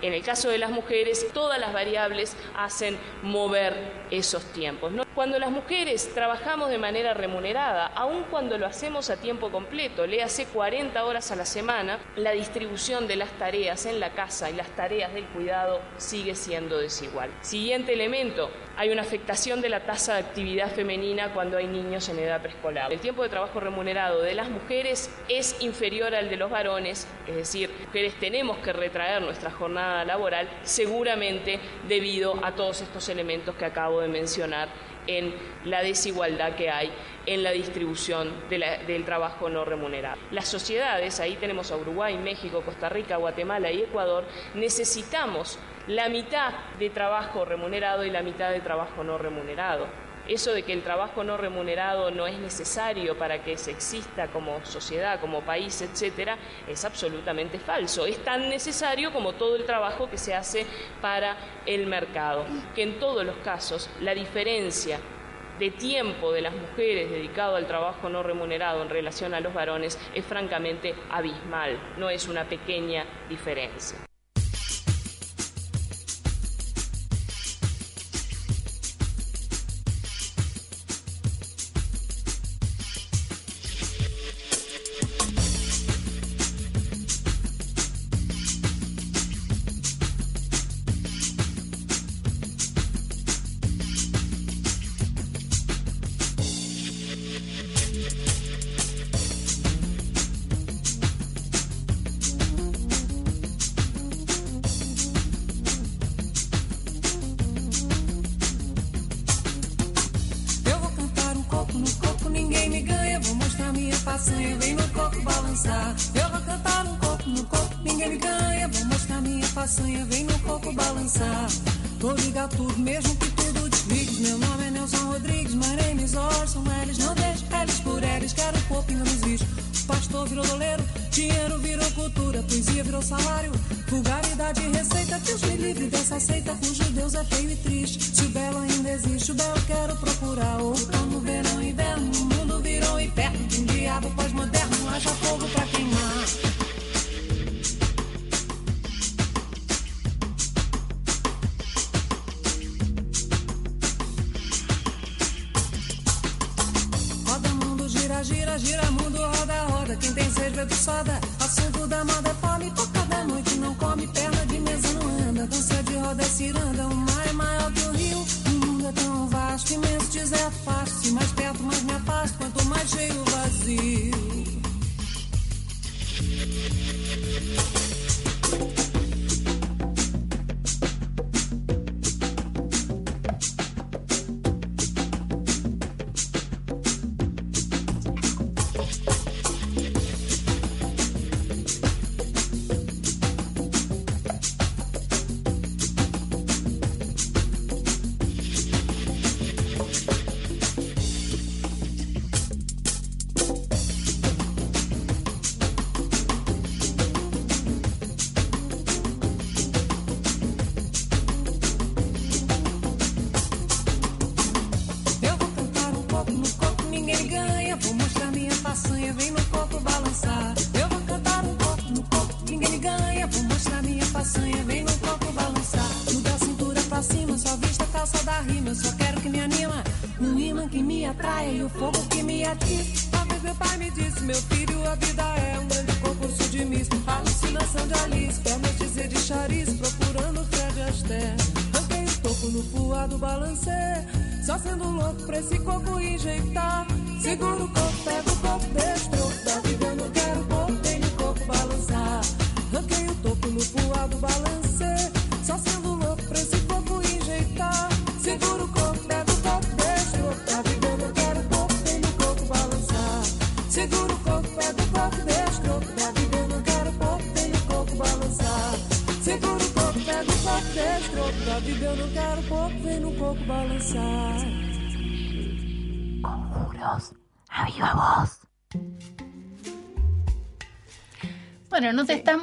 en el caso de las mujeres, todas las variables hacen mover esos tiempos. Cuando las mujeres trabajamos de manera remunerada, aun cuando lo hacemos a tiempo completo, le hace 40 horas a la semana, la distribución de las tareas en la casa y las tareas del cuidado sigue siendo desigual. Siguiente elemento, hay una afectación de la tasa de actividad femenina cuando hay niños en edad preescolar. El tiempo de trabajo remunerado de las mujeres es inferior al de los varones, es decir, mujeres tenemos que retraer nuestra jornada laboral seguramente debido a todos estos elementos que acabo de mencionar en la desigualdad que hay en la distribución del trabajo no remunerado. Las sociedades, ahí tenemos a Uruguay, México, Costa Rica, Guatemala y Ecuador, necesitamos la mitad de trabajo remunerado y la mitad de trabajo no remunerado. Eso de que el trabajo no remunerado no es necesario para que se exista como sociedad, como país, etcétera, es absolutamente falso. Es tan necesario como todo el trabajo que se hace para el mercado. Que en todos los casos la diferencia de tiempo de las mujeres dedicado al trabajo no remunerado en relación a los varones es francamente abismal, no es una pequeña diferencia. gira, mundo, roda, roda. Quem tem sede bebe soda. Assunto da moda é fome, toca da noite não come. Perna de mesa não anda, dança de roda é ciranda. O mar é maior que o rio, o mundo é tão vasto. Imenso dizer fácil, mais perto, mais me afasto. Quanto mais cheio o vazio.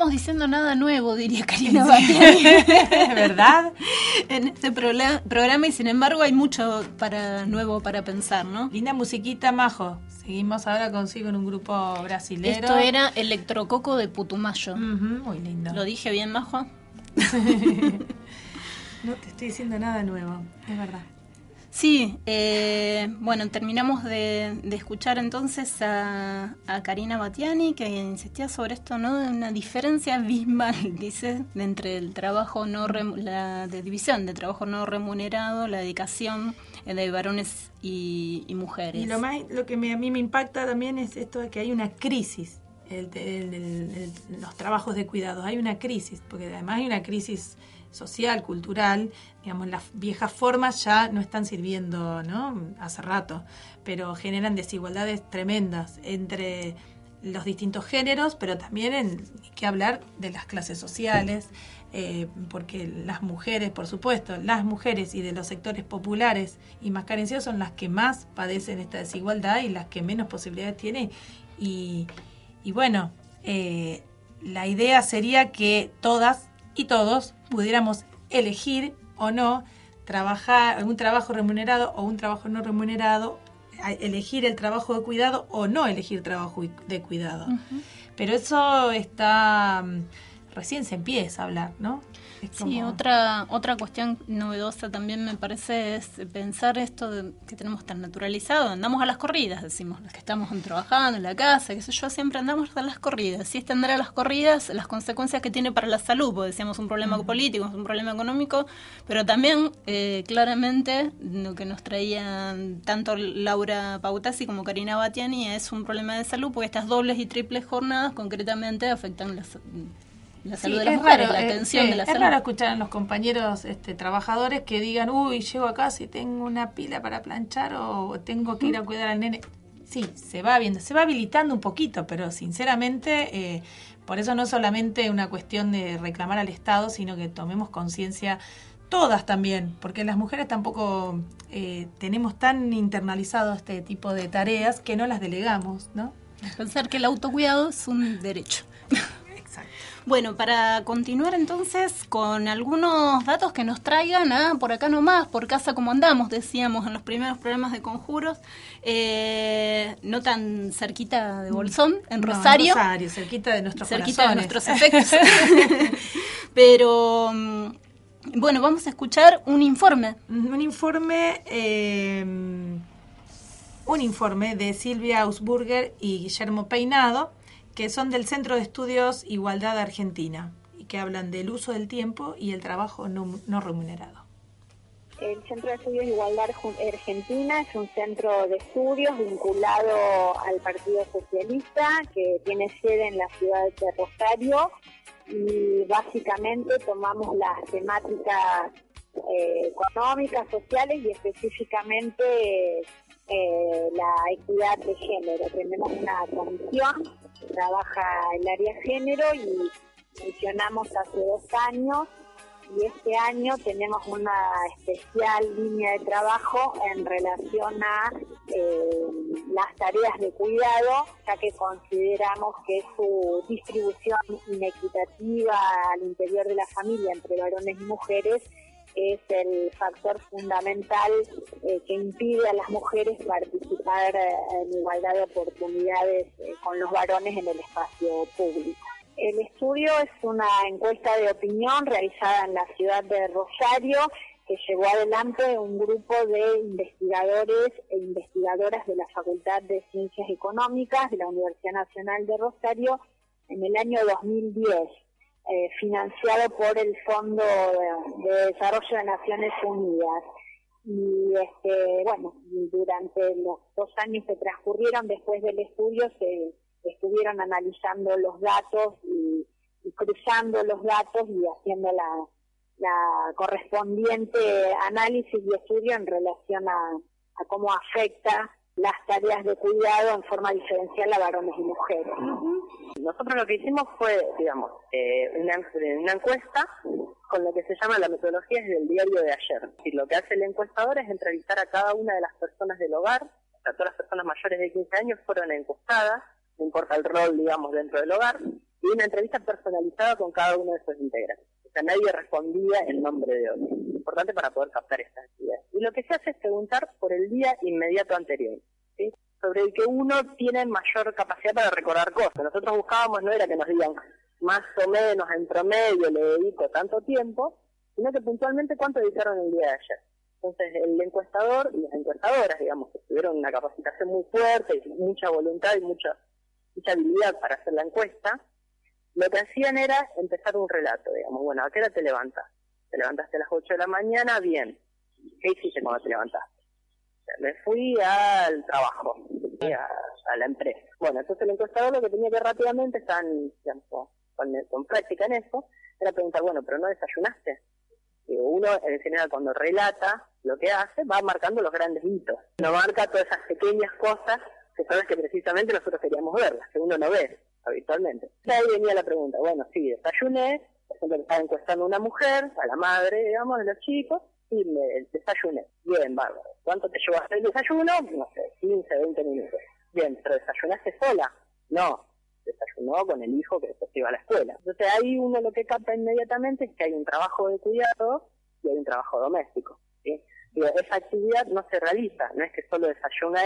Estamos diciendo nada nuevo, diría Karina Batiani. ¿Verdad? En este programa y sin embargo hay mucho para nuevo para pensar, ¿no? Linda musiquita, Majo. Seguimos ahora consigo en un grupo brasilero. Esto era Electrococo de Putumayo. muy lindo. ¿Lo dije bien, Majo? No te estoy diciendo nada nuevo, es verdad. Sí, eh, bueno, terminamos de escuchar entonces a, a Karina Batiani que insistía sobre esto, ¿no? De una diferencia abismal, dice, de entre el trabajo no rem- la de división de trabajo no remunerado, la dedicación eh, de varones y, y mujeres. Y lo más, lo que me- a mí me impacta también es esto de que hay una crisis el- los trabajos de cuidados. Hay una crisis, porque además hay una crisis social, cultural, digamos, las viejas formas ya no están sirviendo, ¿no? Hace rato, pero generan desigualdades tremendas entre los distintos géneros, pero también en que hablar de las clases sociales, eh, porque las mujeres, por supuesto, las mujeres y de los sectores populares y más carenciados son las que más padecen esta desigualdad y las que menos posibilidades tienen. Y, y bueno, eh, la idea sería que todas y todos pudiéramos elegir o no trabajar un trabajo remunerado o un trabajo no remunerado, elegir el trabajo de cuidado o no elegir trabajo de cuidado. Pero eso está mm, recién se empieza a hablar, ¿no? Es Sí, como- otra, otra cuestión novedosa también me parece es pensar esto de, que tenemos tan naturalizado. Andamos a las corridas, decimos, los que estamos trabajando en la casa, qué sé yo, siempre andamos a las corridas. Si extender a las corridas, las consecuencias que tiene para la salud, porque decíamos un problema político, un problema económico, pero también eh, claramente lo que nos traían tanto Laura Pautasi como Karina Batiani es un problema de salud, porque estas dobles y triples jornadas concretamente afectan la, la salud Sí, de las es mujeres, raro, la eh, atención de la es salud. raro escuchar a los compañeros este, trabajadores que digan, uy, llego a casa y tengo una pila para planchar o tengo que ir a cuidar al nene. Sí, se va viendo, se va habilitando un poquito, pero sinceramente, eh, por eso no es solamente una cuestión de reclamar al Estado, sino que tomemos conciencia todas también, porque las mujeres tampoco eh, tenemos tan internalizado este tipo de tareas que no las delegamos, ¿no? Pensar que el autocuidado es un derecho. Bueno, para continuar entonces con algunos datos que nos traigan a por acá nomás, por casa como andamos, decíamos en los primeros programas de conjuros, eh, no tan cerquita de Bolsón, en No, Rosario. Rosario, cerquita de nuestros cerquita de nuestros efectos. Pero mm, bueno, vamos a escuchar un informe. Un informe, eh, un informe de Silvia Ausburger y Guillermo Peinado, que son del Centro de Estudios Igualdad Argentina, y que hablan del uso del tiempo y el trabajo no, no remunerado. El Centro de Estudios Igualdad Argentina es un centro de estudios vinculado al Partido Socialista que tiene sede en la ciudad de Rosario y básicamente tomamos las temáticas eh, económicas, sociales y específicamente eh, la equidad de género. Tenemos una comisión trabaja el área género y funcionamos hace dos años. Y este año tenemos una especial línea de trabajo en relación a eh, las tareas de cuidado, ya que consideramos que su distribución inequitativa al interior de la familia entre varones y mujeres es el factor fundamental eh, que impide a las mujeres participar eh, en igualdad de oportunidades con los varones en el espacio público. El estudio es una encuesta de opinión realizada en la ciudad de Rosario que llevó adelante un grupo de investigadores e investigadoras de la Facultad de Ciencias Económicas de la Universidad Nacional de Rosario en el año 2010, eh, financiado por el Fondo de, de Desarrollo de Naciones Unidas. Y este, bueno, durante los dos años que transcurrieron después del estudio se estuvieron analizando los datos y, cruzando los datos y haciendo la, correspondiente análisis y estudio en relación a, cómo afecta las tareas de cuidado en forma diferencial a varones y mujeres. Nosotros lo que hicimos fue, digamos, eh, una, una, encuesta con lo que se llama la metodología desde el diario de ayer. Y lo que hace el encuestador es entrevistar a cada una de las personas del hogar, o sea, todas las personas mayores de 15 años fueron encuestadas no importa el rol, digamos, dentro del hogar, y una entrevista personalizada con cada uno de sus integrantes. O sea, nadie respondía en nombre de otro. Importante para poder captar estas actividades. Y lo que se hace es preguntar por el día inmediato anterior, sobre el que uno tiene mayor capacidad para recordar cosas. Nosotros buscábamos, no era que nos digan más o menos en promedio le dedico tanto tiempo, sino que puntualmente cuánto dedicaron el día de ayer. Entonces, el encuestador y las encuestadoras, digamos, que tuvieron una capacitación muy fuerte mucha voluntad y mucha mucha habilidad para hacer la encuesta, lo que hacían era empezar un relato, digamos, bueno, ¿a qué hora te levantas? Te levantaste a las 8 de la mañana, bien. ¿Qué hiciste cuando te levantaste? Me fui al trabajo, a, la empresa. Bueno, entonces el encuestador lo que tenía que rápidamente, están digamos, con, con, práctica en eso, era preguntar, bueno, pero no desayunaste. Uno en general cuando relata lo que hace, va marcando los grandes hitos. No marca todas esas pequeñas cosas que sabes que precisamente nosotros queríamos verlas, que uno no ve habitualmente. Ahí venía la pregunta, bueno, sí, desayuné, por ejemplo, estaba encuestando a una mujer, a la madre, digamos, de los chicos, y me desayuné. Bien, bárbaro. ¿Cuánto te llevaste el desayuno? No sé, 15, 20 minutos. Bien, pero desayunaste sola. No, desayunó con el hijo que después iba a la escuela. Entonces ahí uno lo que capta inmediatamente es que hay un trabajo de cuidado y hay un trabajo doméstico. ¿sí? Esa actividad no se realiza, no es que solo desayuna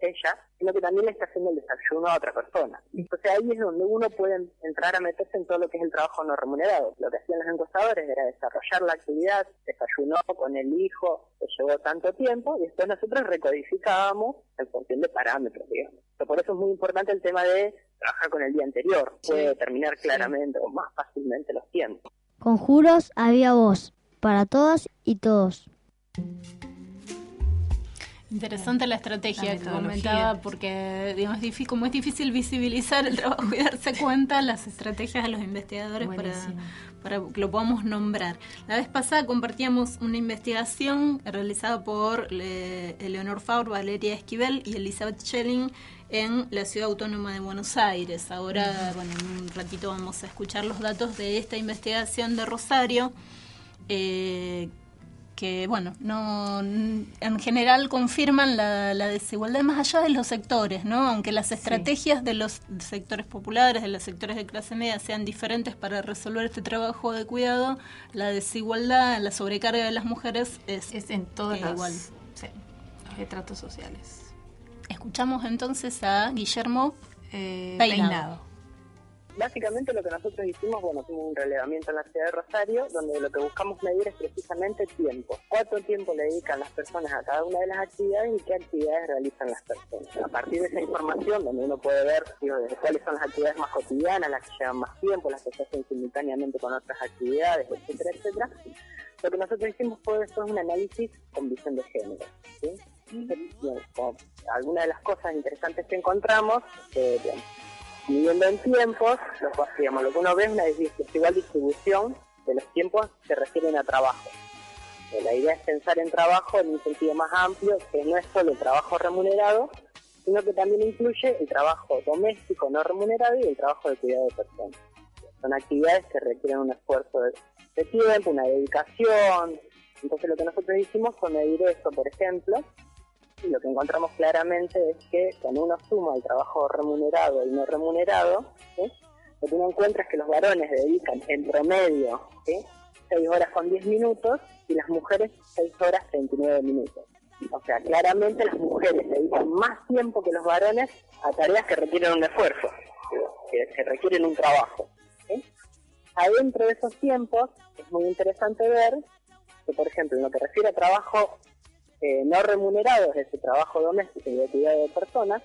ella, sino que también le está haciendo el desayuno a otra persona. Entonces ahí es donde uno puede entrar a meterse en todo lo que es el trabajo no remunerado. Lo que hacían los encuestadores era desarrollar la actividad, desayunó con el hijo, que llevó tanto tiempo, y después nosotros recodificábamos en función de parámetros, digamos. por eso es muy importante el tema de trabajar con el día anterior, puede determinar claramente o más fácilmente los tiempos. Conjuros había voz, para todas y todos. Interesante la estrategia que comentaba porque digamos, como es difícil visibilizar el trabajo y darse cuenta las estrategias de los investigadores para, para, que lo podamos nombrar. La vez pasada compartíamos una investigación realizada por Eleonor Faur, Valeria Esquivel y Elizabeth Schelling en la Ciudad Autónoma de Buenos Aires. Ahora, bueno, en un ratito vamos a escuchar los datos de esta investigación de Rosario. Eh, que, bueno, no, en general confirman la, desigualdad más allá de los sectores, ¿no? Aunque las estrategias de los sectores populares, de los sectores de clase media sean diferentes para resolver este trabajo de cuidado, la desigualdad, la sobrecarga de las mujeres es, en todas las, igual. retratos sociales. Escuchamos entonces a Guillermo eh, Peinado. Básicamente lo que nosotros hicimos, bueno, tuvimos un relevamiento en la ciudad de Rosario, donde lo que buscamos medir es precisamente tiempo. ¿Cuánto tiempo le dedican las personas a cada una de las actividades y qué actividades realizan las personas? A partir de esa información, donde uno puede ver digo, cuáles son las actividades más cotidianas, las que llevan más tiempo, las que se hacen simultáneamente con otras actividades, etcétera, etcétera, lo que nosotros hicimos fue esto un análisis con visión de género. ¿sí? algunas de las cosas interesantes que encontramos, eh, midiendo en tiempos, lo, digamos, lo que uno ve es una desigual distribución de los tiempos que refieren a trabajo. Eh, la idea es pensar en trabajo en un sentido más amplio, que no es solo el trabajo remunerado, sino que también incluye el trabajo doméstico no remunerado y el trabajo de cuidado de personas. Son actividades que requieren un esfuerzo de, tiempo, una dedicación. Entonces lo que nosotros hicimos fue medir esto, por ejemplo, lo que encontramos claramente es que cuando uno suma el trabajo remunerado y no remunerado, lo que uno encuentra es que los varones dedican en promedio 6 horas con 10 minutos y las mujeres 6 horas 39 minutos. O sea, claramente las mujeres dedican más tiempo que los varones a tareas que requieren un esfuerzo, que, requieren un trabajo. Adentro de esos tiempos es muy interesante ver que, por ejemplo, en lo que refiere a trabajo eh, no remunerados de su trabajo doméstico y de cuidado de personas,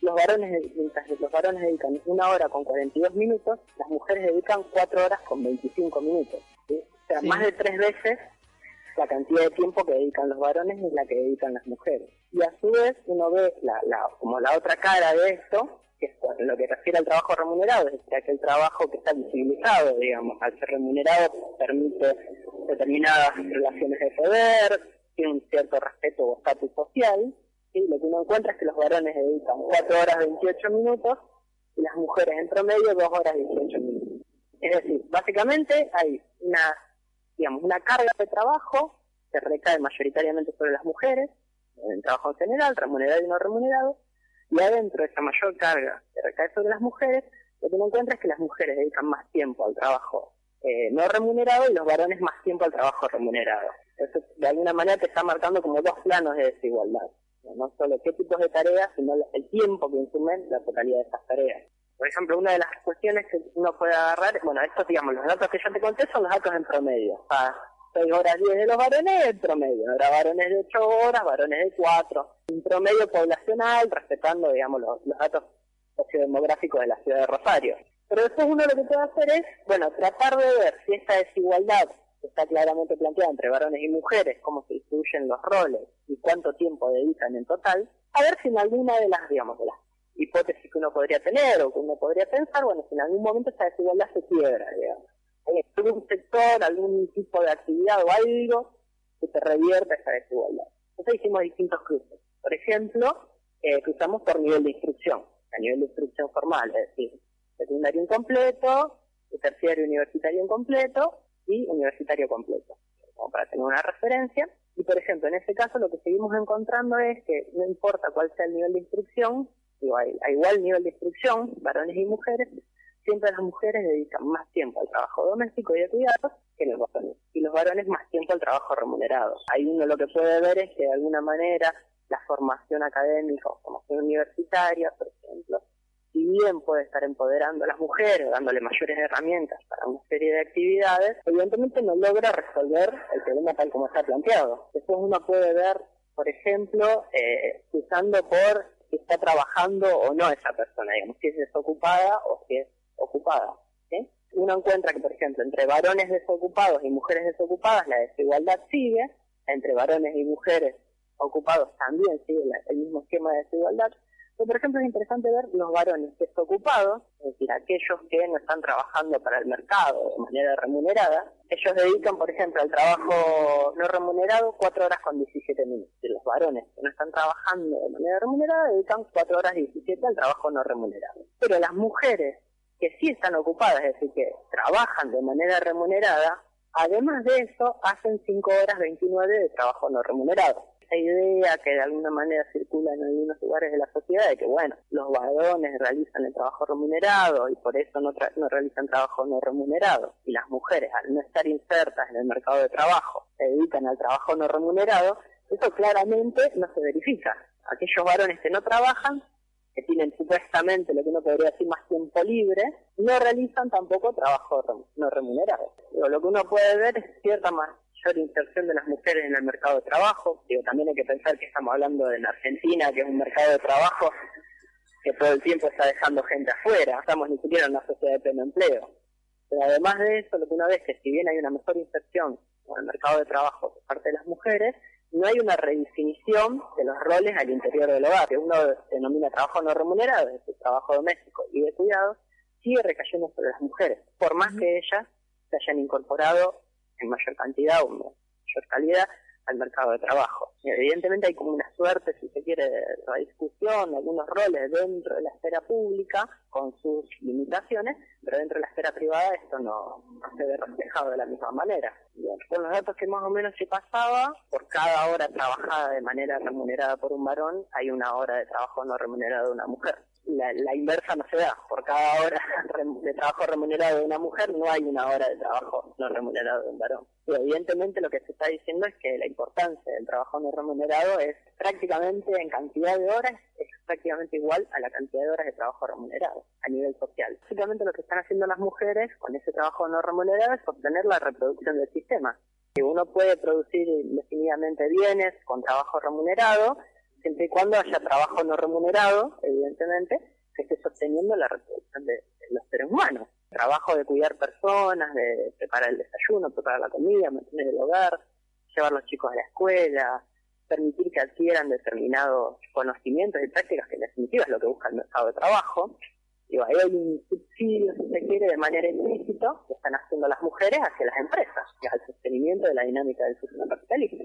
los varones, mientras los varones dedican una hora con 42 minutos, las mujeres dedican cuatro horas con 25 minutos. O sea, más de tres veces la cantidad de tiempo que dedican los varones es la que dedican las mujeres. Y a su vez uno ve la, como la otra cara de esto, que es lo que refiere al trabajo remunerado, es decir, aquel trabajo que está visibilizado, digamos, al ser remunerado permite determinadas relaciones de poder, tiene un cierto respeto o estatus social, y lo que uno encuentra es que los varones dedican 4 horas 28 minutos y las mujeres en promedio 2 horas 18 minutos. Es decir, básicamente hay una, digamos, una carga de trabajo que recae mayoritariamente sobre las mujeres, en trabajo en general, remunerado y no remunerado, y adentro de esa mayor carga que recae sobre las mujeres, lo que uno encuentra es que las mujeres dedican más tiempo al trabajo eh, no remunerado y los varones más tiempo al trabajo remunerado. Eso de alguna manera te está marcando como dos planos de desigualdad. No solo qué tipos de tareas, sino el tiempo que insumen la totalidad de esas tareas. Por ejemplo, una de las cuestiones que uno puede agarrar, bueno, estos, digamos, los datos que yo te conté son los datos en promedio. A 6 horas 10 de los varones en promedio. Ahora varones de 8 horas, varones de 4. Un promedio poblacional, respetando, digamos, los datos sociodemográficos de la ciudad de Rosario. Pero después uno lo que puede hacer es, bueno, tratar de ver si esta desigualdad está claramente planteada entre varones y mujeres, cómo se distribuyen los roles y cuánto tiempo dedican en total, a ver si en alguna de las, digamos, de las hipótesis que uno podría tener o que uno podría pensar, bueno, si en algún momento esa desigualdad se quiebra, digamos. Hay algún sector, algún tipo de actividad o algo que se revierta esa desigualdad. Entonces hicimos distintos cruces. Por ejemplo, eh, cruzamos por nivel de instrucción, a nivel de instrucción formal, es decir, secundario incompleto, terciario universitario incompleto y universitario completo, como para tener una referencia. Y por ejemplo, en este caso lo que seguimos encontrando es que no importa cuál sea el nivel de instrucción, digo, a igual nivel de instrucción, varones y mujeres, siempre las mujeres dedican más tiempo al trabajo doméstico y de cuidados que los varones, y los varones más tiempo al trabajo remunerado. Ahí uno lo que puede ver es que de alguna manera la formación académica o formación universitaria, por ejemplo, si bien puede estar empoderando a las mujeres, dándole mayores herramientas para una serie de actividades, evidentemente no logra resolver el problema tal como está planteado. Después uno puede ver, por ejemplo, eh, usando por si está trabajando o no esa persona, digamos, si es desocupada o si es ocupada. Uno encuentra que, por ejemplo, entre varones desocupados y mujeres desocupadas la desigualdad sigue, entre varones y mujeres ocupados también sigue el mismo esquema de desigualdad, por ejemplo, es interesante ver los varones desocupados, es decir, aquellos que no están trabajando para el mercado de manera remunerada, ellos dedican, por ejemplo, al trabajo no remunerado 4 horas con 17 minutos. Y los varones que no están trabajando de manera remunerada dedican 4 horas 17 al trabajo no remunerado. Pero las mujeres que sí están ocupadas, es decir, que trabajan de manera remunerada, además de eso, hacen 5 horas 29 de trabajo no remunerado esa idea que de alguna manera circula en algunos lugares de la sociedad de que, bueno, los varones realizan el trabajo remunerado y por eso no, no realizan trabajo no remunerado. Y las mujeres, al no estar insertas en el mercado de trabajo, se dedican al trabajo no remunerado, eso claramente no se verifica. Aquellos varones que no trabajan, que tienen supuestamente lo que uno podría decir más tiempo libre, no realizan tampoco trabajo no remunerado. Digo, lo que uno puede ver es cierta mayor inserción de las mujeres en el mercado de trabajo. Digo, también hay que pensar que estamos hablando de en Argentina, que es un mercado de trabajo que todo el tiempo está dejando gente afuera. Estamos ni siquiera en una sociedad de pleno empleo. Pero además de eso, lo que uno ve es que si bien hay una mejor inserción en el mercado de trabajo por parte de las mujeres, no hay una redefinición de los roles al interior del hogar, que uno denomina trabajo no remunerado, es decir, trabajo doméstico y de cuidados, sigue recayendo sobre las mujeres, por más que ellas se hayan incorporado en mayor cantidad o mayor calidad al mercado de trabajo. Evidentemente hay como una suerte, si se quiere, de discusión, de algunos roles dentro de la esfera pública, con sus limitaciones, pero dentro de la esfera privada esto no, se ve reflejado de la misma manera. Bien, con los datos que más o menos se pasaba, por cada hora trabajada de manera remunerada por un varón, hay una hora de trabajo no remunerado de una mujer. La, la inversa no se da. Por cada hora de trabajo remunerado de una mujer, no hay una hora de trabajo no remunerado de un varón. Y evidentemente lo que se está diciendo es que la importancia del trabajo no remunerado es prácticamente en cantidad de horas, es prácticamente igual a la cantidad de horas de trabajo remunerado a nivel social. Básicamente lo que están haciendo las mujeres con ese trabajo no remunerado es obtener la reproducción del sistema. Que uno puede producir indefinidamente bienes con trabajo remunerado, siempre y cuando haya trabajo no remunerado, evidentemente, que esté sosteniendo la reproducción de, los seres humanos. Trabajo de cuidar personas, de preparar el desayuno, preparar la comida, mantener el hogar, llevar a los chicos a la escuela, permitir que adquieran determinados conocimientos y prácticas que en definitiva es lo que busca el mercado de trabajo. Digo, ahí hay un subsidio, si se quiere, de manera implícita que están haciendo las mujeres hacia las empresas, y al sostenimiento de la dinámica del sistema capitalista.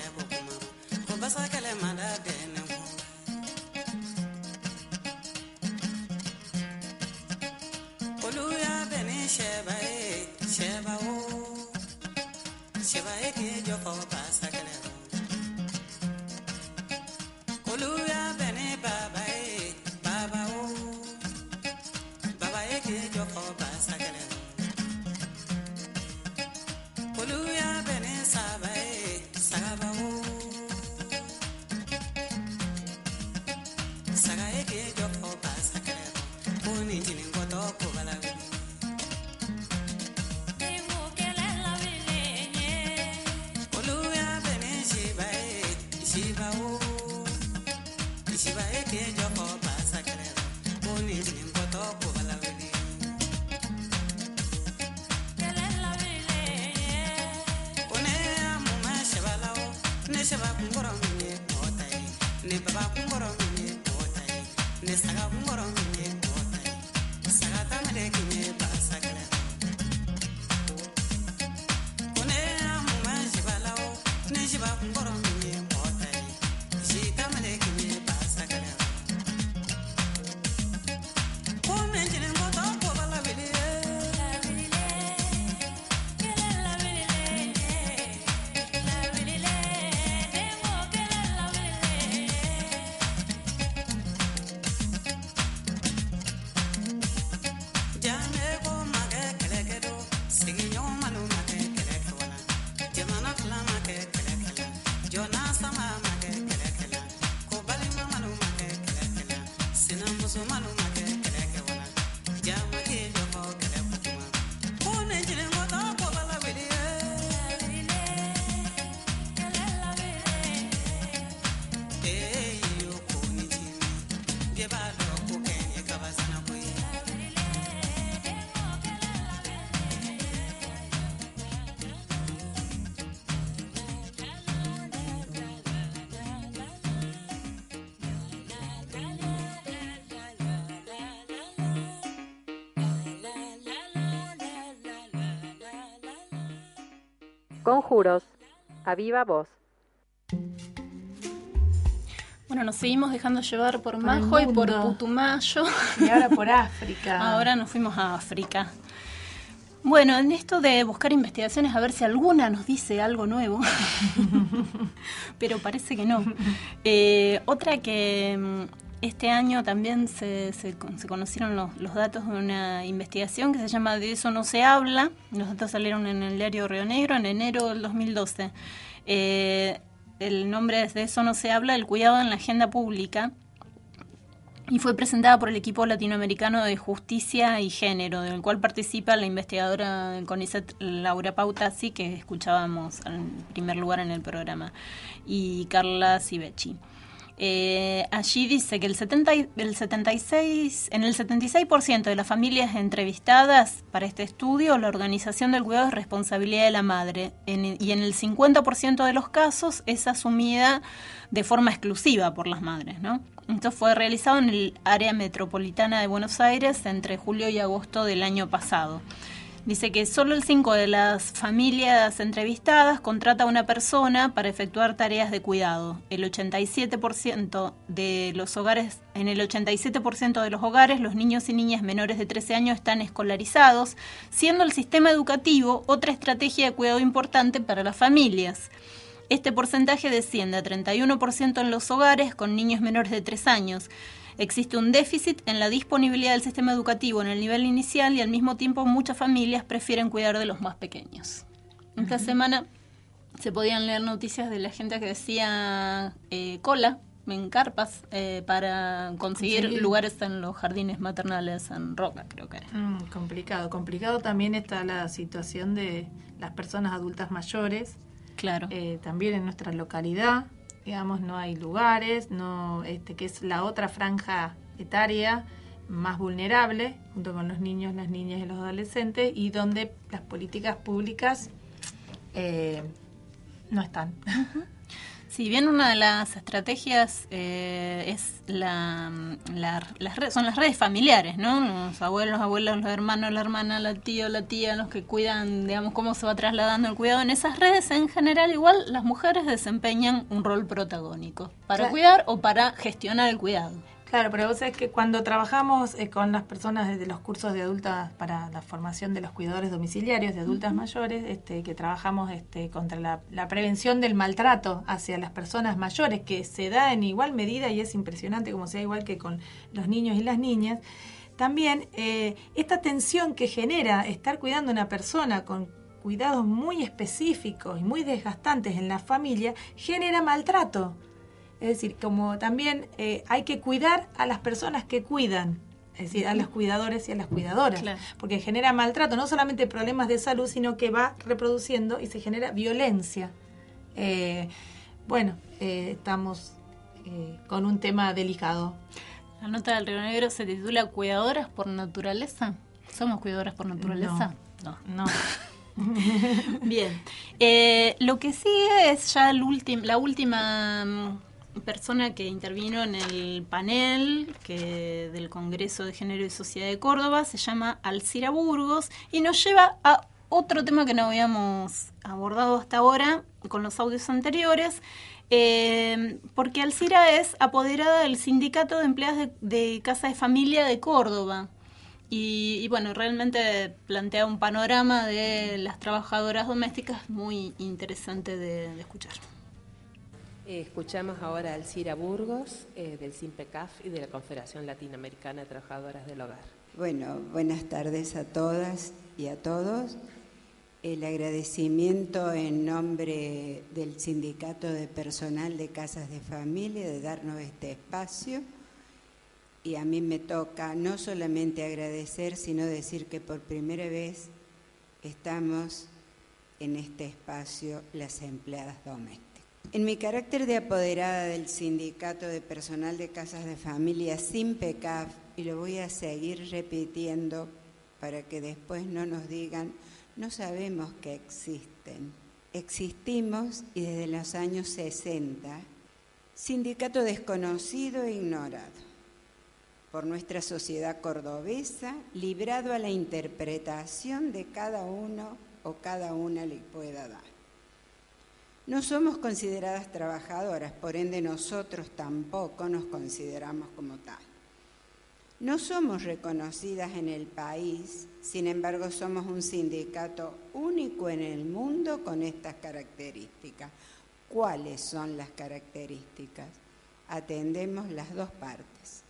Sasa kele malade Conjuros, a viva voz. Bueno, nos seguimos dejando llevar por, Majo y por. Putumayo. Y ahora por África. Ahora nos fuimos a África. Bueno, en esto de buscar investigaciones, a ver si alguna nos dice algo nuevo, pero parece que no. Eh, otra que mm, este año también se, se se conocieron los, los datos de una investigación que se llama De eso no se habla. Los datos salieron en el diario Río Negro en enero del 2012. Eh, el nombre es De eso no se habla, el cuidado en la agenda pública y fue presentada por el equipo latinoamericano de justicia y género, del cual participa la investigadora CONICET Laura Pautasi, que escuchábamos en primer lugar en el programa, y Carla Civechi. Eh, allí dice que el, 70 y- el 76, en el 76% de las familias entrevistadas para este estudio, la organización del cuidado es responsabilidad de la madre y en el 50% de los casos es asumida de forma exclusiva por las madres. ¿no? Esto fue realizado en el área metropolitana de Buenos Aires entre julio y agosto del año pasado. Dice que solo el 5 de las familias entrevistadas contrata a una persona para efectuar tareas de cuidado. El 87% de los hogares, en el 87% de los hogares, los niños y niñas menores de 13 años están escolarizados, siendo el sistema educativo otra estrategia de cuidado importante para las familias. Este porcentaje desciende a 31% en los hogares con niños menores de 3 años. Existe un déficit en la disponibilidad del sistema educativo en el nivel inicial y al mismo tiempo muchas familias prefieren cuidar de los más pequeños. Esta semana se podían leer noticias de la gente que decía eh, cola en carpas eh, para conseguir Conseguir. lugares en los jardines maternales en Roca, creo que era. Mm, complicado. Complicado también está la situación de las personas adultas mayores. Claro. Eh, también en nuestra localidad, digamos, no hay lugares, no, este, que es la otra franja etaria más vulnerable, junto con los niños, las niñas y los adolescentes, y donde las políticas públicas eh, no están. Si bien una de las estrategias eh, es la, la- las redes, son las redes familiares, ¿no? Los abuelos, abuelos, los hermanos, la hermana, la tía, la tía, los que cuidan, digamos, cómo se va trasladando el cuidado. En esas redes, en general, igual las mujeres desempeñan un rol protagónico para Claro. cuidar o para gestionar el cuidado. Claro, pero vos sabés que cuando trabajamos eh, con las personas desde los cursos de adultas para la formación de los cuidadores domiciliarios de adultas mayores, este, que trabajamos este, contra la, la prevención del maltrato hacia las personas mayores, que se da en igual medida y es impresionante como sea igual que con los niños y las niñas, también eh, esta tensión que genera estar cuidando a una persona con cuidados muy específicos y muy desgastantes en la familia genera maltrato. Es decir, como también eh, hay que cuidar a las personas que cuidan, es decir, a los cuidadores y a las cuidadoras, Claro. porque genera maltrato, no solamente problemas de salud, sino que va reproduciendo y se genera violencia. Eh, bueno, eh, estamos con un tema delicado. La nota del Río Negro se titula Cuidadoras por naturaleza. ¿Somos cuidadoras por naturaleza? No. No. Bien. Lo que sigue es ya el la última mm, persona que intervino en el panel que del Congreso de Género y Sociedad de Córdoba. Se llama Alcira Burgos y nos lleva a otro tema que no habíamos abordado hasta ahora con los audios anteriores. eh, porque Alcira es apoderada del Sindicato de Empleadas de, de Casa de Familia de Córdoba. Y, y bueno, realmente plantea un panorama de las trabajadoras domésticas muy interesante de, de escuchar. Escuchamos ahora a Alcira Burgos, eh, del SIMPECAF y de la Confederación Latinoamericana de Trabajadoras del Hogar. Bueno, buenas tardes a todas y a todos. El agradecimiento en nombre del Sindicato de Personal de Casas de Familia de darnos este espacio. Y a mí me toca no solamente agradecer, sino decir que por primera vez estamos en este espacio las empleadas domésticas. En mi carácter de apoderada del Sindicato de Personal de Casas de Familia sin PECAF, y lo voy a seguir repitiendo para que después no nos digan, no sabemos que existen. Existimos y desde los años 60, sindicato desconocido e ignorado por nuestra sociedad cordobesa, librado a la interpretación de cada uno o cada una le pueda dar. No somos consideradas trabajadoras, por ende nosotros tampoco nos consideramos como tal. No somos reconocidas en el país, sin embargo somos un sindicato único en el mundo con estas características. ¿Cuáles son las características? Atendemos las dos partes,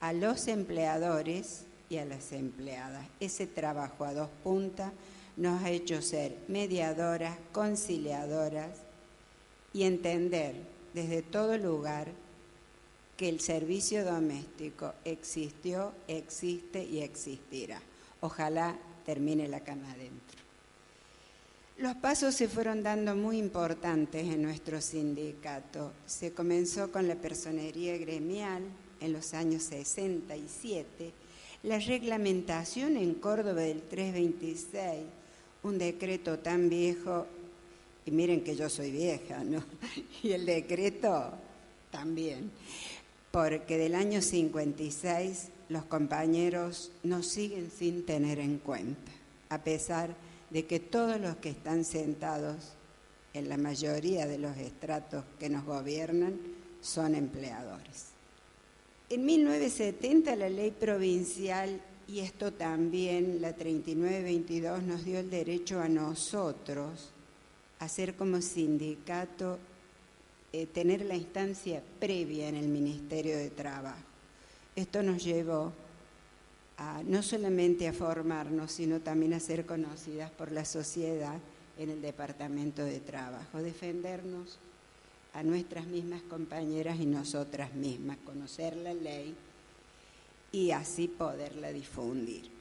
a los empleadores y a las empleadas. Ese trabajo a dos puntas nos ha hecho ser mediadoras, conciliadoras y entender desde todo lugar que el servicio doméstico existió, existe y existirá. Ojalá termine la cama adentro. Los pasos se fueron dando muy importantes en nuestro sindicato. Se comenzó con la personería gremial en los años 67, la reglamentación en Córdoba del 326, un decreto tan viejo, y miren que yo soy vieja, ¿no? Y el decreto también, porque del año 56 los compañeros nos siguen sin tener en cuenta, a pesar de que todos los que están sentados en la mayoría de los estratos que nos gobiernan son empleadores. En 1970 la ley provincial, y esto también la 3922, nos dio el derecho a nosotros a ser como sindicato, eh, tener la instancia previa en el Ministerio de Trabajo. Esto nos llevó a, no solamente a formarnos, sino también a ser conocidas por la sociedad en el Departamento de Trabajo, defendernos a nuestras mismas compañeras y nosotras mismas, conocer la ley y así poderla difundir.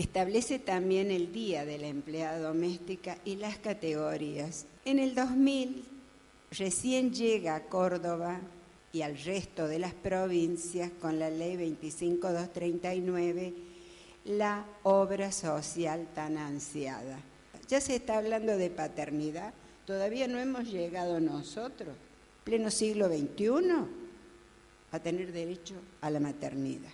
Establece también el Día de la Empleada Doméstica y las categorías. En el 2000 recién llega a Córdoba y al resto de las provincias con la ley 25239 la obra social tan ansiada. Ya se está hablando de paternidad, todavía no hemos llegado nosotros pleno siglo XXI, a tener derecho a la maternidad,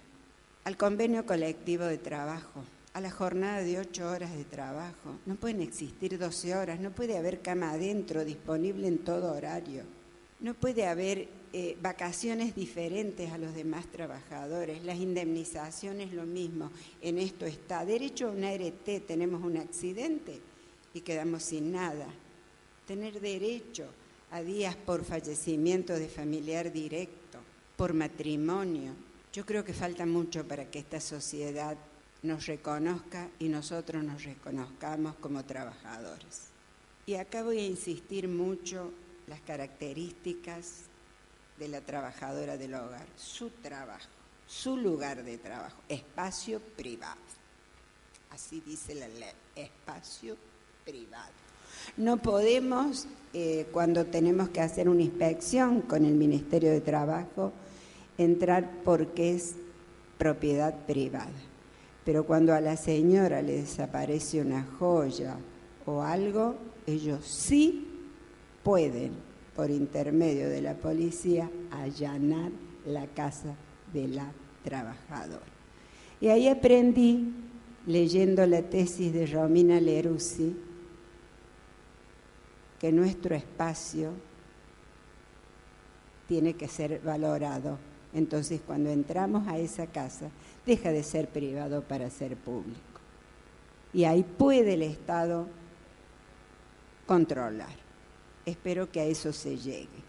al convenio colectivo de trabajo, a la jornada de ocho horas de trabajo. No pueden existir 12 horas, no puede haber cama adentro disponible en todo horario, no puede haber eh, vacaciones diferentes a los demás trabajadores, las indemnizaciones lo mismo. En esto está derecho a una RT, tenemos un accidente y quedamos sin nada. Tener derecho a días por fallecimiento de familiar directo, por matrimonio. Yo creo que falta mucho para que esta sociedad nos reconozca y nosotros nos reconozcamos como trabajadores. Y acá voy a insistir mucho las características de la trabajadora del hogar, su trabajo, su lugar de trabajo, espacio privado. Así dice la ley, espacio privado. No podemos, eh, cuando tenemos que hacer una inspección con el Ministerio de Trabajo, entrar porque es propiedad privada. Pero cuando a la señora le desaparece una joya o algo, ellos sí pueden, por intermedio de la policía, allanar la casa de la trabajadora. Y ahí aprendí, leyendo la tesis de Romina Lerussi, que nuestro espacio tiene que ser valorado. Entonces, cuando entramos a esa casa, deja de ser privado para ser público. Y ahí puede el Estado controlar. Espero que a eso se llegue.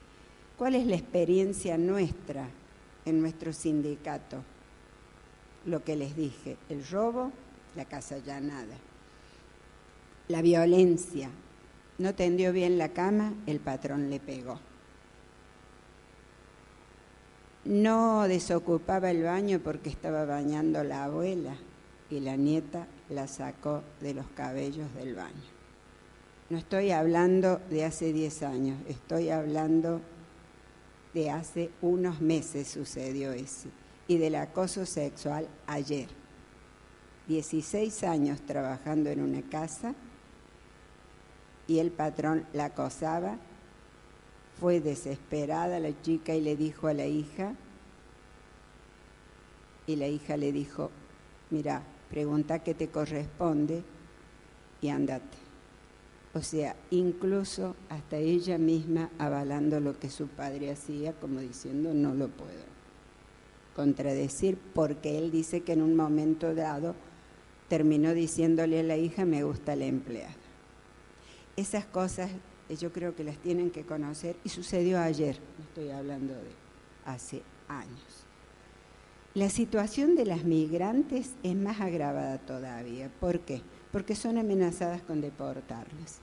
¿Cuál es la experiencia nuestra en nuestro sindicato? Lo que les dije, el robo, la casa allanada, la violencia, no tendió bien la cama, el patrón le pegó. No desocupaba el baño porque estaba bañando la abuela y la nieta la sacó de los cabellos del baño. No estoy hablando de hace 10 años, estoy hablando de hace unos meses sucedió eso. Y del acoso sexual ayer. 16 años trabajando en una casa y el patrón la acosaba. Fue desesperada la chica y le dijo a la hija, y la hija le dijo, mira, pregunta qué te corresponde y andate. O sea, incluso hasta ella misma avalando lo que su padre hacía, como diciendo no lo puedo contradecir, porque él dice que en un momento dado terminó diciéndole a la hija me gusta la empleada. Esas cosas yo creo que las tienen que conocer y sucedió ayer, no estoy hablando de hace años. La situación de las migrantes es más agravada todavía. ¿Por qué? Porque son amenazadas con deportarlas.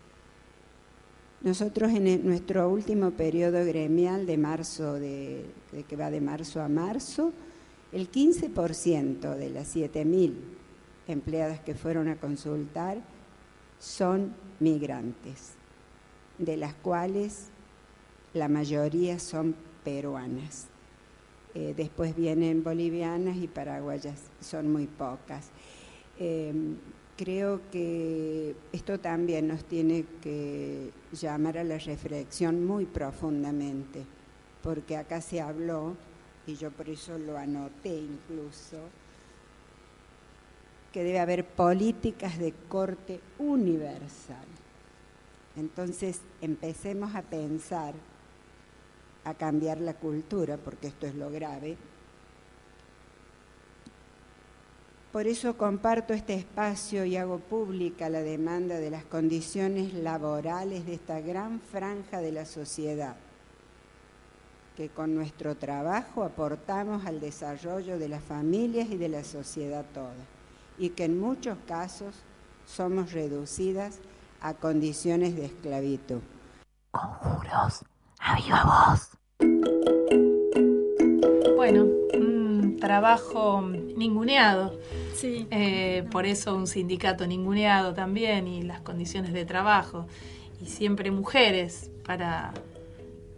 Nosotros en nuestro último periodo gremial de marzo, de, que va de marzo a marzo, el 15% de las 7.000 empleadas que fueron a consultar son migrantes, de las cuales la mayoría son peruanas. Eh, después vienen bolivianas y paraguayas, son muy pocas. Eh, creo que esto también nos tiene que llamar a la reflexión muy profundamente, porque acá se habló, y yo por eso lo anoté incluso, que debe haber políticas de corte universal. Entonces empecemos a pensar, a cambiar la cultura, porque esto es lo grave. Por eso comparto este espacio y hago pública la demanda de las condiciones laborales de esta gran franja de la sociedad, que con nuestro trabajo aportamos al desarrollo de las familias y de la sociedad toda y que en muchos casos somos reducidas a condiciones de esclavitud. Conjuros, a viva voz. Bueno, un trabajo ninguneado. Sí. Eh, por eso un sindicato ninguneado también y las condiciones de trabajo. Y siempre mujeres para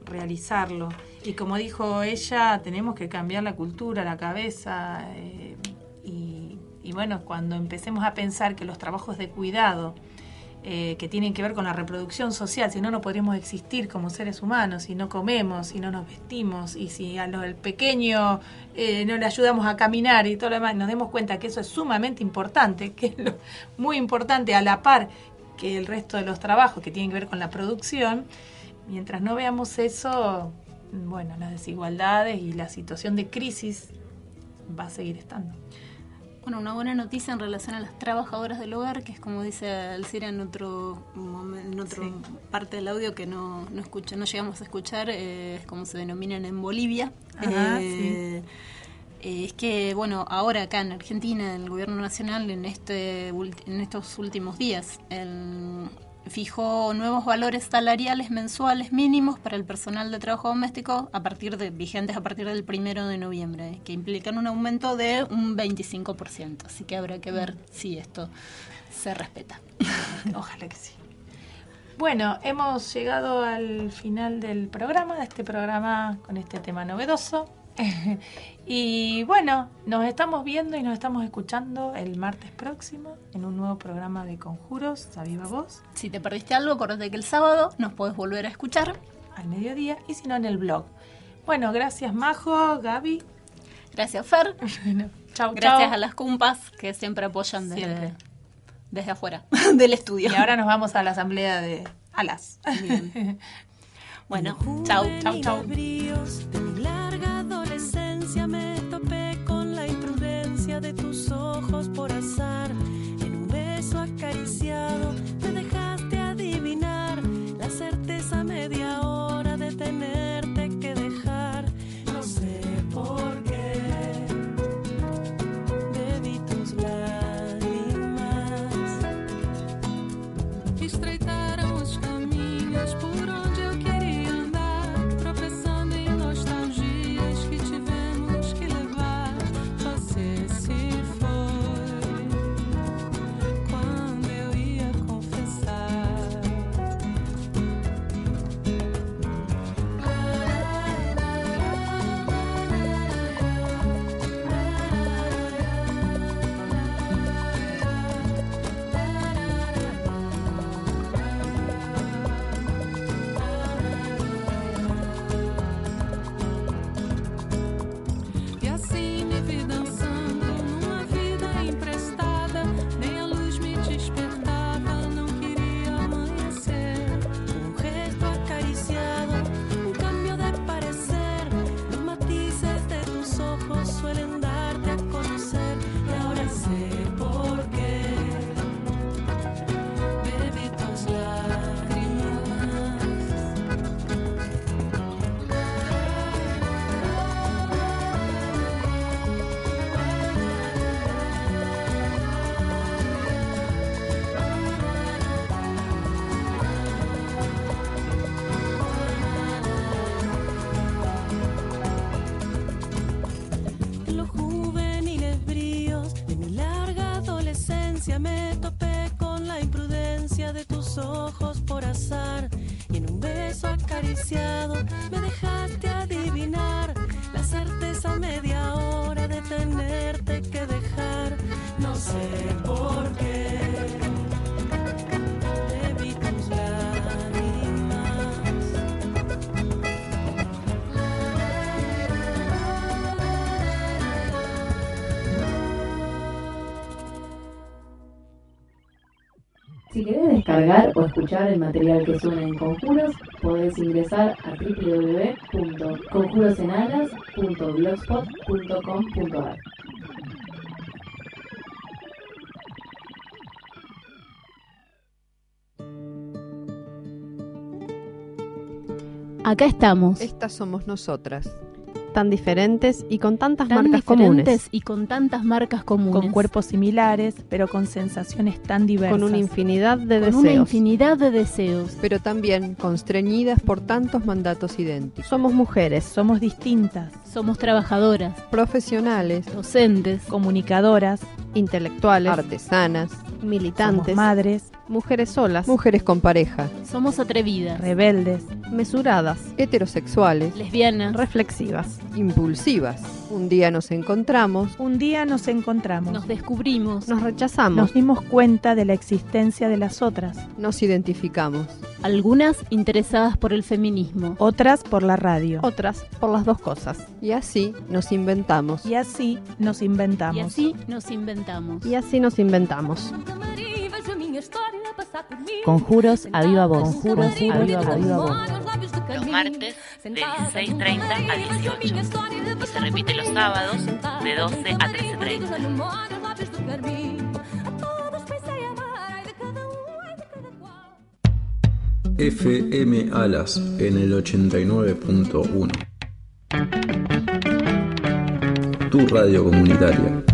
realizarlo. Y como dijo ella, tenemos que cambiar la cultura, la cabeza. Eh, y, y, bueno, cuando empecemos a pensar que los trabajos de cuidado, eh, que tienen que ver con la reproducción social, si no, no podríamos existir como seres humanos, si no comemos, si no nos vestimos, y si a lo del pequeño eh, no le ayudamos a caminar y todo lo demás, nos demos cuenta que eso es sumamente importante, que es lo, muy importante a la par que el resto de los trabajos que tienen que ver con la producción, mientras no veamos eso, bueno, las desigualdades y la situación de crisis va a seguir estando. Bueno, una buena noticia en relación a las trabajadoras del hogar, que es como dice Alcira en otro en otro sí. parte del audio que no, no escucha, no llegamos a escuchar, eh, es como se denominan en Bolivia. Ajá, eh, eh, es que, bueno, ahora acá en Argentina, el gobierno nacional en este en estos últimos días, el, fijó nuevos valores salariales mensuales mínimos para el personal de trabajo doméstico a partir de vigentes a partir del primero de noviembre, que implican un aumento de un 25%. Así que habrá que ver si esto se respeta. Ojalá que sí. Bueno, hemos llegado al final del programa, de este programa con este tema novedoso. y bueno, nos estamos viendo y nos estamos escuchando el martes próximo en un nuevo programa de Conjuros a Viva Voz. Si te perdiste algo, acordate que el sábado nos puedes volver a escuchar al mediodía y si no en el blog. Bueno, gracias Majo, Gaby. Gracias Fer. bueno, chau, gracias chau. a las cumpas que siempre apoyan desde, siempre. desde afuera del estudio. Y ahora nos vamos a la asamblea de Alas. bueno, chau, chau, chau. Por descargar o escuchar el material que suena en Conjuros, podés ingresar a www.conjurosenalas.blogspot.com.ar. Acá estamos. Estas somos nosotras. Tan diferentes y con tantas Tan marcas comunes. y con tantas marcas comunes. Con cuerpos similares, pero con sensaciones tan diversas. Con una infinidad de Con una deseos. infinidad de deseos. Pero también constreñidas por tantos mandatos idénticos. Somos mujeres. Somos distintas. Somos trabajadoras, Profesionales. docentes, Comunicadoras. Intelectuales. Artesanas. Militantes. Somos madres. Mujeres solas. Mujeres con pareja. somos atrevidas, Rebeldes. Mesuradas. Heterosexuales. lesbianas, Reflexivas. Impulsivas. Un día nos encontramos. Un día nos encontramos. nos descubrimos, Nos rechazamos. Nos dimos cuenta de la existencia de las otras. Nos identificamos. algunas interesadas por el feminismo, Otras por la radio. Otras por las dos cosas. Y así nos inventamos. Y así nos inventamos. y así nos inventamos. Y así nos inventamos. Conjuros a viva voz. Conjuros a viva voz. Los martes de 16.30 a 18. Y se repite los sábados de 12 a 13.30. FM Alas en el 89.1. Tu radio comunitaria.